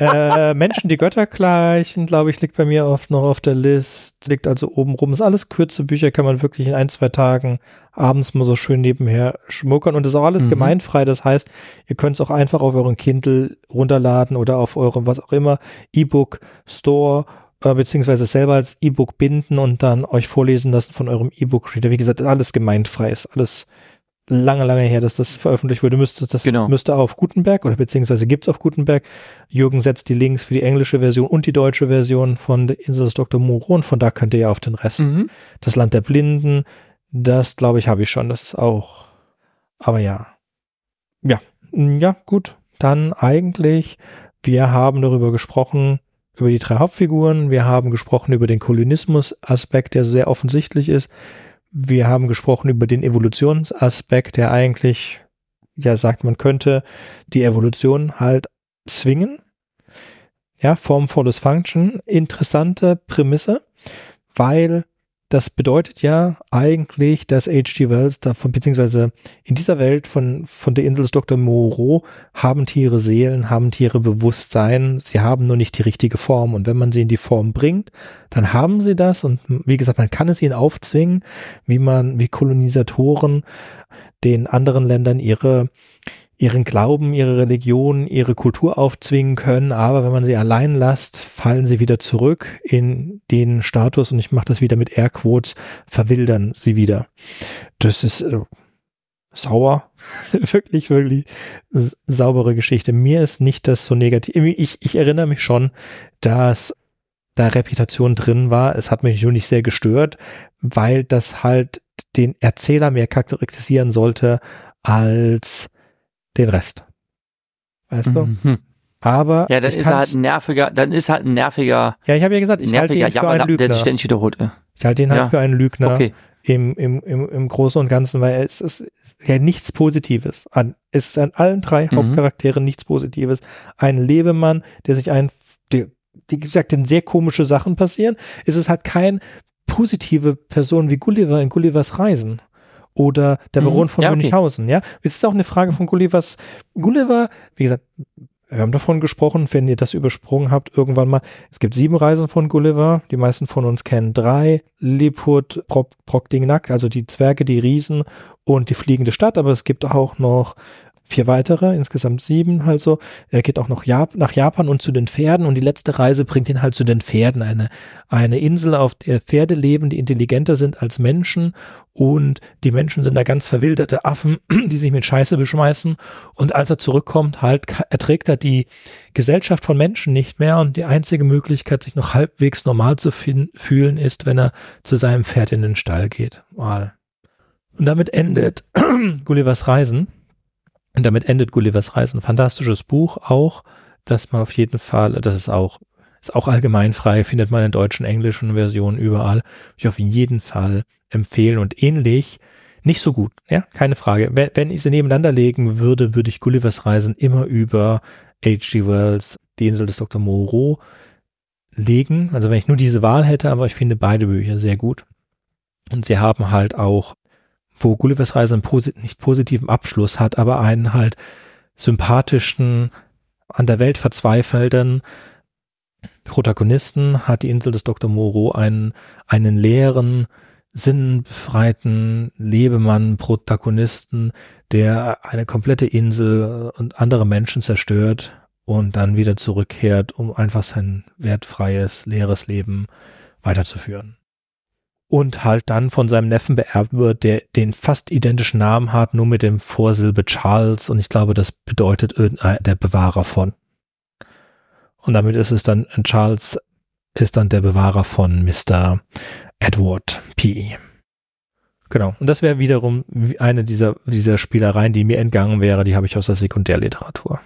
äh, Menschen, die Götter gleichen, glaube ich, liegt bei mir oft noch auf der List. Liegt also oben rum. Ist alles kurze Bücher, kann man wirklich in ein, zwei Tagen abends mal so schön nebenher schmuckern. Und ist auch alles Mhm. gemeinfrei. Das heißt, ihr könnt es auch einfach auf euren Kindle runterladen oder auf eurem, was auch immer, E-Book Store äh, beziehungsweise selber als E-Book binden und dann euch vorlesen lassen von eurem E-Book-Reader. Wie gesagt, alles gemeinfrei ist, alles lange, lange her, dass das veröffentlicht wurde. Müsste, das Genau. müsste auf Gutenberg oder beziehungsweise gibt's auf Gutenberg. Jürgen setzt die Links für die englische Version und die deutsche Version von der Insel des Dr. Moreau und von da könnt ihr ja auf den Rest. Mhm. Das Land der Blinden, Das glaube ich habe ich schon. Das ist auch. Aber ja. Ja. Ja, gut. Dann eigentlich, wir haben darüber gesprochen, über die drei Hauptfiguren. Wir haben gesprochen über den Kolonismus-Aspekt, der sehr offensichtlich ist. Wir haben gesprochen über den Evolutionsaspekt, der eigentlich, ja, sagt man könnte, die Evolution halt zwingen. Ja, Form follows Function. Interessante Prämisse, weil das bedeutet ja eigentlich, dass H.G. Wells davon, beziehungsweise in dieser Welt von, von der Insel des Dr. Moreau haben Tiere Seelen, haben Tiere Bewusstsein, sie haben nur nicht die richtige Form. Und wenn man sie in die Form bringt, dann haben sie das. Und wie gesagt, man kann es ihnen aufzwingen, wie man, wie Kolonisatoren den anderen Ländern ihre ihren Glauben, ihre Religion, ihre Kultur aufzwingen können, aber wenn man sie allein lässt, fallen sie wieder zurück in den Status und ich mache das wieder mit Airquotes, verwildern sie wieder. Das ist äh, sauer, wirklich, wirklich saubere Geschichte. Mir ist nicht das so negativ. Ich, ich erinnere mich schon, dass da Reputation drin war. Es hat mich nur nicht sehr gestört, weil das halt den Erzähler mehr charakterisieren sollte als den Rest. Weißt du? Mhm. Aber ja, dann ist er halt ein nerviger, dann ist halt ein nerviger. Ja, ich habe ja gesagt, ich halte ihn für einen Lügner. Der sich ständig wiederholt. Ich halte ihn halt ja. für einen Lügner okay. im, im, im, im Großen und Ganzen, weil es ist ja nichts Positives an. Es ist an allen drei mhm. Hauptcharakteren nichts Positives. Ein Lebemann, der sich ein, der, wie gesagt, denn sehr komische Sachen passieren. Es ist halt kein positive Person wie Gulliver in Gullivers Reisen oder der Baron mhm, von ja, Münchhausen, okay. ja. Es ist auch eine Frage von Gullivers. Gulliver, wie gesagt, wir haben davon gesprochen, wenn ihr das übersprungen habt, irgendwann mal. Es gibt sieben Reisen von Gulliver. Die meisten von uns kennen drei. Lilliput, Brokdingnack, also die Zwerge, die Riesen und die fliegende Stadt. Aber es gibt auch noch vier weitere, insgesamt sieben halt so. Er geht auch noch Jap nach Japan und zu den Pferden und die letzte Reise bringt ihn halt zu den Pferden. Eine, eine Insel, auf der Pferde leben, die intelligenter sind als Menschen und die Menschen sind da ganz verwilderte Affen, die sich mit Scheiße beschmeißen und als er zurückkommt, halt erträgt er die Gesellschaft von Menschen nicht mehr und die einzige Möglichkeit, sich noch halbwegs normal zu fühlen, ist, wenn er zu seinem Pferd in den Stall geht. Mal. Und damit endet Gullivers Reisen und damit endet Gullivers Reisen. Fantastisches Buch auch, dass man auf jeden Fall, das ist auch, ist auch allgemeinfrei, findet man in deutschen, englischen Versionen überall. Ich auf jeden Fall empfehlen und ähnlich, nicht so gut, ja, keine Frage. Wenn, wenn ich sie nebeneinander legen würde, würde ich Gullivers Reisen immer über H.G. Wells, Die Insel des Dr. Moreau legen. Also wenn ich nur diese Wahl hätte, aber ich finde beide Bücher sehr gut. Und sie haben halt auch wo Gullivers Reise einen posit nicht positiven Abschluss hat, aber einen halt sympathischen, an der Welt verzweifelten Protagonisten hat die Insel des Dr. Moreau einen, einen leeren, sinnbefreiten Lebemann, Protagonisten, der eine komplette Insel und andere Menschen zerstört und dann wieder zurückkehrt, um einfach sein wertfreies, leeres Leben weiterzuführen und halt dann von seinem Neffen beerbt wird, der den fast identischen Namen hat, nur mit dem Vorsilbe Charles und ich glaube, das bedeutet der Bewahrer von. Und damit ist es dann, Charles ist dann der Bewahrer von Mr. Edward P. Genau. Und das wäre wiederum eine dieser, dieser Spielereien, die mir entgangen wäre, die habe ich aus der Sekundärliteratur.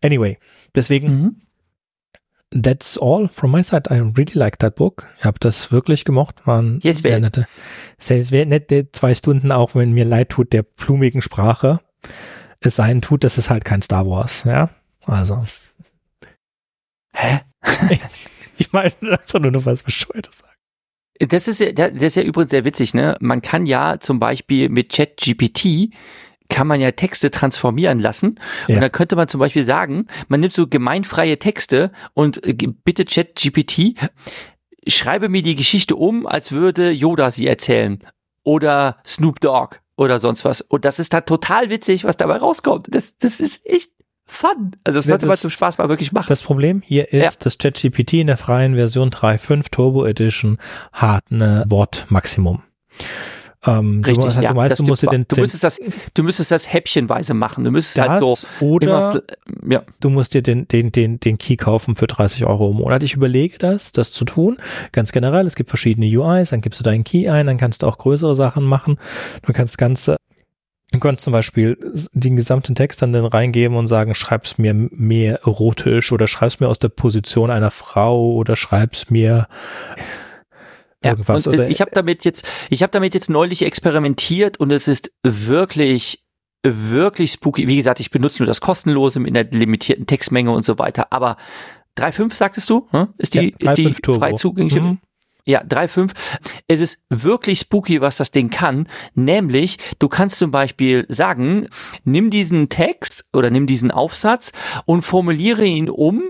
Anyway, deswegen mhm that's all from my side. I really like that book. Ich habe das wirklich gemocht. Waren yes, sehr nette, sehr, sehr nette zwei Stunden, auch wenn mir leid tut, der blumigen Sprache es sein tut, das ist halt kein Star Wars, ja. Also. Hä? ich meine, einfach nur noch was Bescheuertes sagen. Das ist ja, das ist ja übrigens sehr witzig, ne? Man kann ja zum Beispiel mit ChatGPT kann man ja Texte transformieren lassen. Ja. Und dann könnte man zum Beispiel sagen, man nimmt so gemeinfreie Texte und äh, bitte Chat GPT, schreibe mir die Geschichte um, als würde Yoda sie erzählen. Oder Snoop Dogg oder sonst was. Und das ist da total witzig, was dabei rauskommt. Das, das ist echt fun. Also das sollte man zum Spaß mal wirklich machen. Das Problem hier ist, ja. dass ChatGPT in der freien Version 3.5 Turbo Edition hat eine Wortmaximum. Ähm, Richtig, du, ja. du meinst, du musst den, du müsstest das, du müsstest das häppchenweise machen. Du müsstest das halt so oder immer, ja. du musst dir den, den, den, den Key kaufen für 30 Euro im Monat. Ich überlege das, das zu tun. Ganz generell, es gibt verschiedene UIs, dann gibst du deinen Key ein, dann kannst du auch größere Sachen machen. Du kannst ganze Du kannst zum Beispiel den gesamten Text dann, dann reingeben und sagen, schreib's mir mehr erotisch oder schreib's mir aus der Position einer Frau oder schreib's mir irgendwas. Und oder ich habe damit jetzt, ich habe damit jetzt neulich experimentiert und es ist wirklich wirklich spooky. Wie gesagt, ich benutze nur das kostenlose mit einer limitierten Textmenge und so weiter. Aber 3.5 sagtest du? Hm? Ist die, Ja, ist die 3.5 Turbo. frei zugängliche? Mhm. Ja, 3.5. Es ist wirklich spooky, was das Ding kann. Nämlich, du kannst zum Beispiel sagen, nimm diesen Text oder nimm diesen Aufsatz und formuliere ihn um,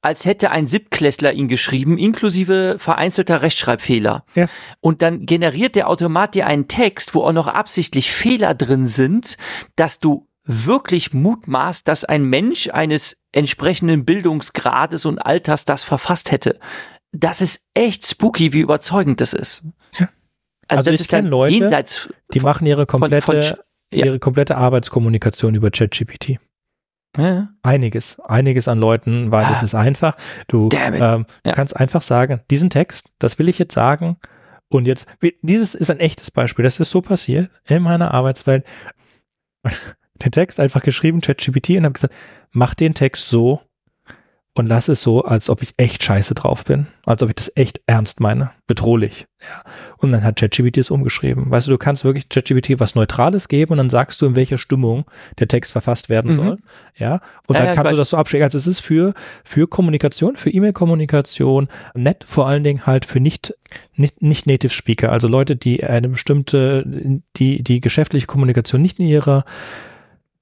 als hätte ein Siebtklässler ihn geschrieben, inklusive vereinzelter Rechtschreibfehler. Ja. Und dann generiert der Automat dir einen Text, wo auch noch absichtlich Fehler drin sind, dass du wirklich mutmaßt, dass ein Mensch eines entsprechenden Bildungsgrades und Alters das verfasst hätte. Das ist echt spooky, wie überzeugend das ist. Ja. Also, Also das ist dann Leute, jenseits Die machen ihre komplette, von Sch- ja. ihre komplette Arbeitskommunikation über ChatGPT. Ja, Einiges, einiges an Leuten, weil Ah. es ist einfach. Du ähm, Ja. kannst einfach sagen, diesen Text, das will ich jetzt sagen. Und jetzt, dieses ist ein echtes Beispiel. Das ist so passiert in meiner Arbeitswelt. Den Text einfach geschrieben, ChatGPT, und habe gesagt, mach den Text so und lass es so, als ob ich echt scheiße drauf bin. Als ob ich das echt ernst meine. Bedrohlich. Ja. Und dann hat ChatGPT es umgeschrieben. Weißt du, du kannst wirklich ChatGPT was Neutrales geben und dann sagst du, in welcher Stimmung der Text verfasst werden Mhm. soll. Ja. Und Ja, dann ja, kannst du das so abschicken. Also es ist für, für Kommunikation, für E-Mail-Kommunikation nett, vor allen Dingen halt für nicht, nicht, nicht Native Speaker. Also Leute, die eine bestimmte, die, die geschäftliche Kommunikation nicht in ihrer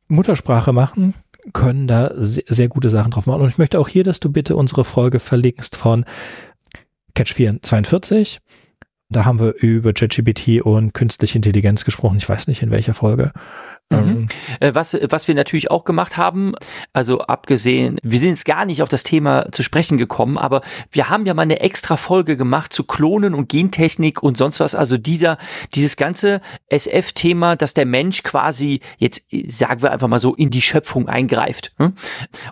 Muttersprache machen, können da sehr, sehr gute Sachen drauf machen. Und ich möchte auch hier, dass du bitte unsere Folge verlinkst von Catch 42. Da haben wir über ChatGPT und künstliche Intelligenz gesprochen. Ich weiß nicht in welcher Folge. Mhm. Ähm, Äh, Was, was wir natürlich auch gemacht haben, also abgesehen, wir sind jetzt gar nicht auf das Thema zu sprechen gekommen, aber wir haben ja mal eine extra Folge gemacht zu Klonen und Gentechnik und sonst was. Also dieser, dieses ganze SF-Thema, dass der Mensch quasi jetzt, sagen wir einfach mal so, in die Schöpfung eingreift. hm?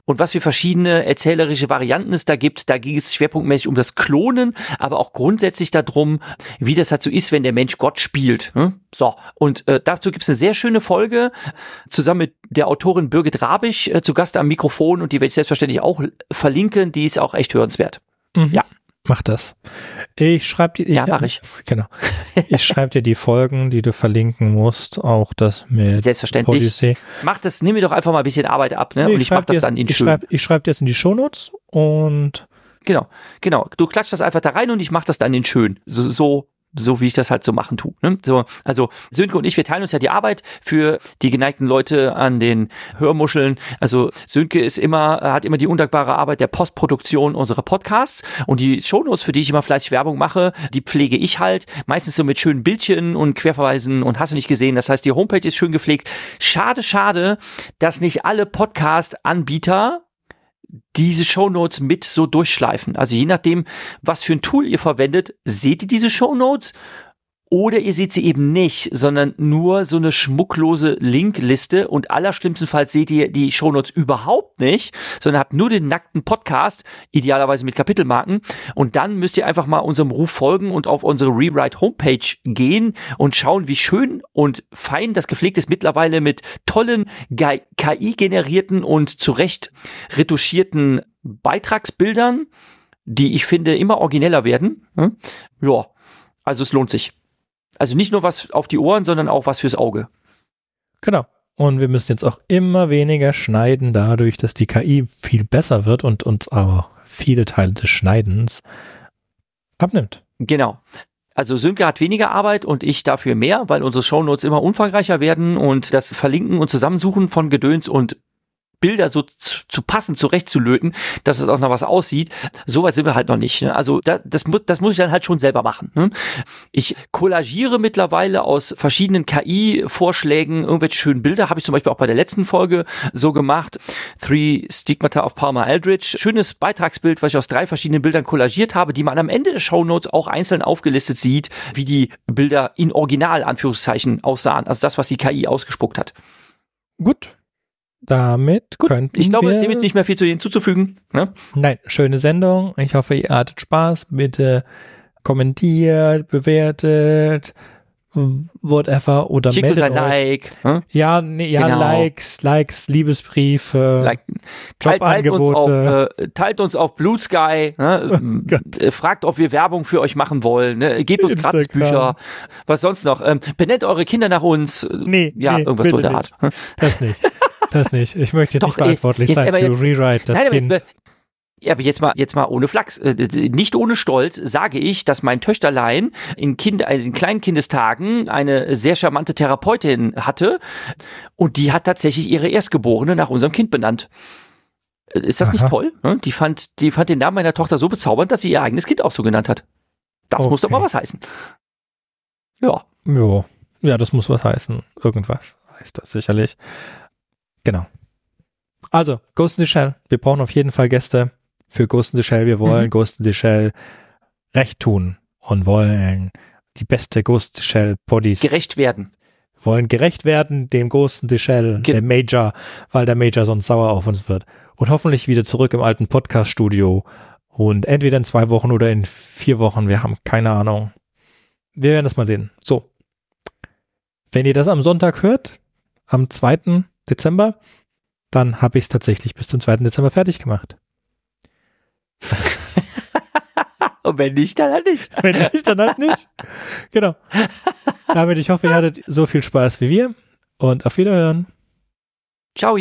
Und was für verschiedene erzählerische Varianten es da gibt, da ging es schwerpunktmäßig um das Klonen, aber auch grundsätzlich darum, wie das halt so ist, wenn der Mensch Gott spielt. hm? So, und äh, dazu gibt es eine sehr schöne Folge, zusammen mit der Autorin Birgit Rabisch äh, zu Gast am Mikrofon und die werde ich selbstverständlich auch verlinken, die ist auch echt hörenswert. mhm. Ja. Mach das. Ich schreibe dir, Ja, mach ich. Genau. Ich schreibe dir die Folgen, die du verlinken musst, auch das mit Selbstverständlich. Odyssey. Mach das, nimm mir doch einfach mal ein bisschen Arbeit ab, ne? Nee, und ich mach schreib das dann in ich schön. schreibe ich schreib dir das in die Shownotes und Genau, genau. Du klatschst das einfach da rein und ich mach das dann in schön. So, so, so wie ich das halt so machen tue. Ne? So, also Sönke und ich, wir teilen uns ja die Arbeit für die geneigten Leute an den Hörmuscheln. Also Sönke ist immer, hat immer die undankbare Arbeit der Postproduktion unserer Podcasts und die Shownotes, für die ich immer fleißig Werbung mache, die pflege ich halt. Meistens so mit schönen Bildchen und Querverweisen und hast du nicht gesehen. Das heißt, die Homepage ist schön gepflegt. Schade, schade, dass nicht alle Podcast-Anbieter diese Shownotes mit so durchschleifen. Also je nachdem, was für ein Tool ihr verwendet, seht ihr diese Shownotes oder ihr seht sie eben nicht, sondern nur so eine schmucklose Linkliste und allerschlimmstenfalls seht ihr die Shownotes überhaupt nicht, sondern habt nur den nackten Podcast, idealerweise mit Kapitelmarken und dann müsst ihr einfach mal unserem Ruf folgen und auf unsere Rewrite Homepage gehen und schauen, wie schön und fein das gepflegt ist mittlerweile mit tollen KI-generierten und zurecht retuschierten Beitragsbildern, die ich finde immer origineller werden. Hm? Ja, also es lohnt sich. Also nicht nur was auf die Ohren, sondern auch was fürs Auge. genau. Und wir müssen jetzt auch immer weniger schneiden, dadurch, dass die KI viel besser wird und uns aber viele Teile des Schneidens abnimmt. Genau. Also Sönke hat weniger Arbeit und ich dafür mehr, weil unsere Shownotes immer umfangreicher werden und das Verlinken und Zusammensuchen von Gedöns und Bilder so zu, zu passen, zurechtzulöten, dass es auch noch was aussieht. So weit sind wir halt noch nicht. Ne? Also da, das, das muss ich dann halt schon selber machen. Ne? Ich kollagiere mittlerweile aus verschiedenen KI-Vorschlägen irgendwelche schönen Bilder. Habe ich zum Beispiel auch bei der letzten Folge so gemacht. Three Stigmata of Palmer Eldridge. Schönes Beitragsbild, was ich aus drei verschiedenen Bildern kollagiert habe, die man am Ende der Shownotes auch einzeln aufgelistet sieht, wie die Bilder in Original, Anführungszeichen, aussahen. Also das, was die KI ausgespuckt hat. Gut. Damit Gut, könnten ich glaube, wir dem ist nicht mehr viel zu hinzuzufügen. Ne? Nein, schöne Sendung. Ich hoffe, ihr hattet Spaß. Bitte kommentiert, bewertet, whatever oder Schickt uns meldet ein euch. Like. Ne? Ja, nee, ja, Genau. Likes, Likes, Liebesbriefe, like. Teilt, teilt, uns auf, Jobangebote. äh, teilt uns auf Blue Sky. Ne? äh, fragt, ob wir Werbung für euch machen wollen. Ne? Gebt uns Instagram. Gratisbücher. Was sonst noch? Ähm, benennt eure Kinder nach uns. nee, Ja, nee, irgendwas so der. Art. Das nicht. Das nicht. Ich möchte jetzt Doch, nicht ey, verantwortlich jetzt- sein für jetzt- Rewrite das Nein, aber Kind. jetzt, ja, aber jetzt mal, jetzt mal ohne Flachs, äh, nicht ohne Stolz sage ich, dass mein Töchterlein in, kind, also in kleinen Kindestagen eine sehr charmante Therapeutin hatte und die hat tatsächlich ihre Erstgeborene nach unserem Kind benannt. Äh, Ist das nicht Aha. toll? ne? Die fand, die fand den Namen meiner Tochter so bezaubernd, dass sie ihr eigenes Kind auch so genannt hat. Das muss doch mal Okay. was heißen. Ja. Jo. Ja, das muss was heißen. Irgendwas heißt das sicherlich. Genau. Also, Ghost in the Shell. Wir brauchen auf jeden Fall Gäste für Ghost in the Shell. Wir wollen Mhm. Ghost in the Shell recht tun und wollen die beste Ghost in the Shell Bodies Gerecht werden. wollen gerecht werden dem Ghost in the Shell, Ge- der Major, weil der Major sonst sauer auf uns wird. Und hoffentlich wieder zurück im alten Podcast-Studio. Und entweder in zwei Wochen oder in vier Wochen. Wir haben keine Ahnung. Wir werden das mal sehen. So. Wenn ihr das am Sonntag hört, am 2. Dezember, dann habe ich es tatsächlich bis zum 2. Dezember fertig gemacht. Und wenn nicht, dann halt nicht. Wenn nicht, dann halt nicht. Genau. Damit ich hoffe, ihr hattet so viel Spaß wie wir. Und auf Wiederhören. Ciao.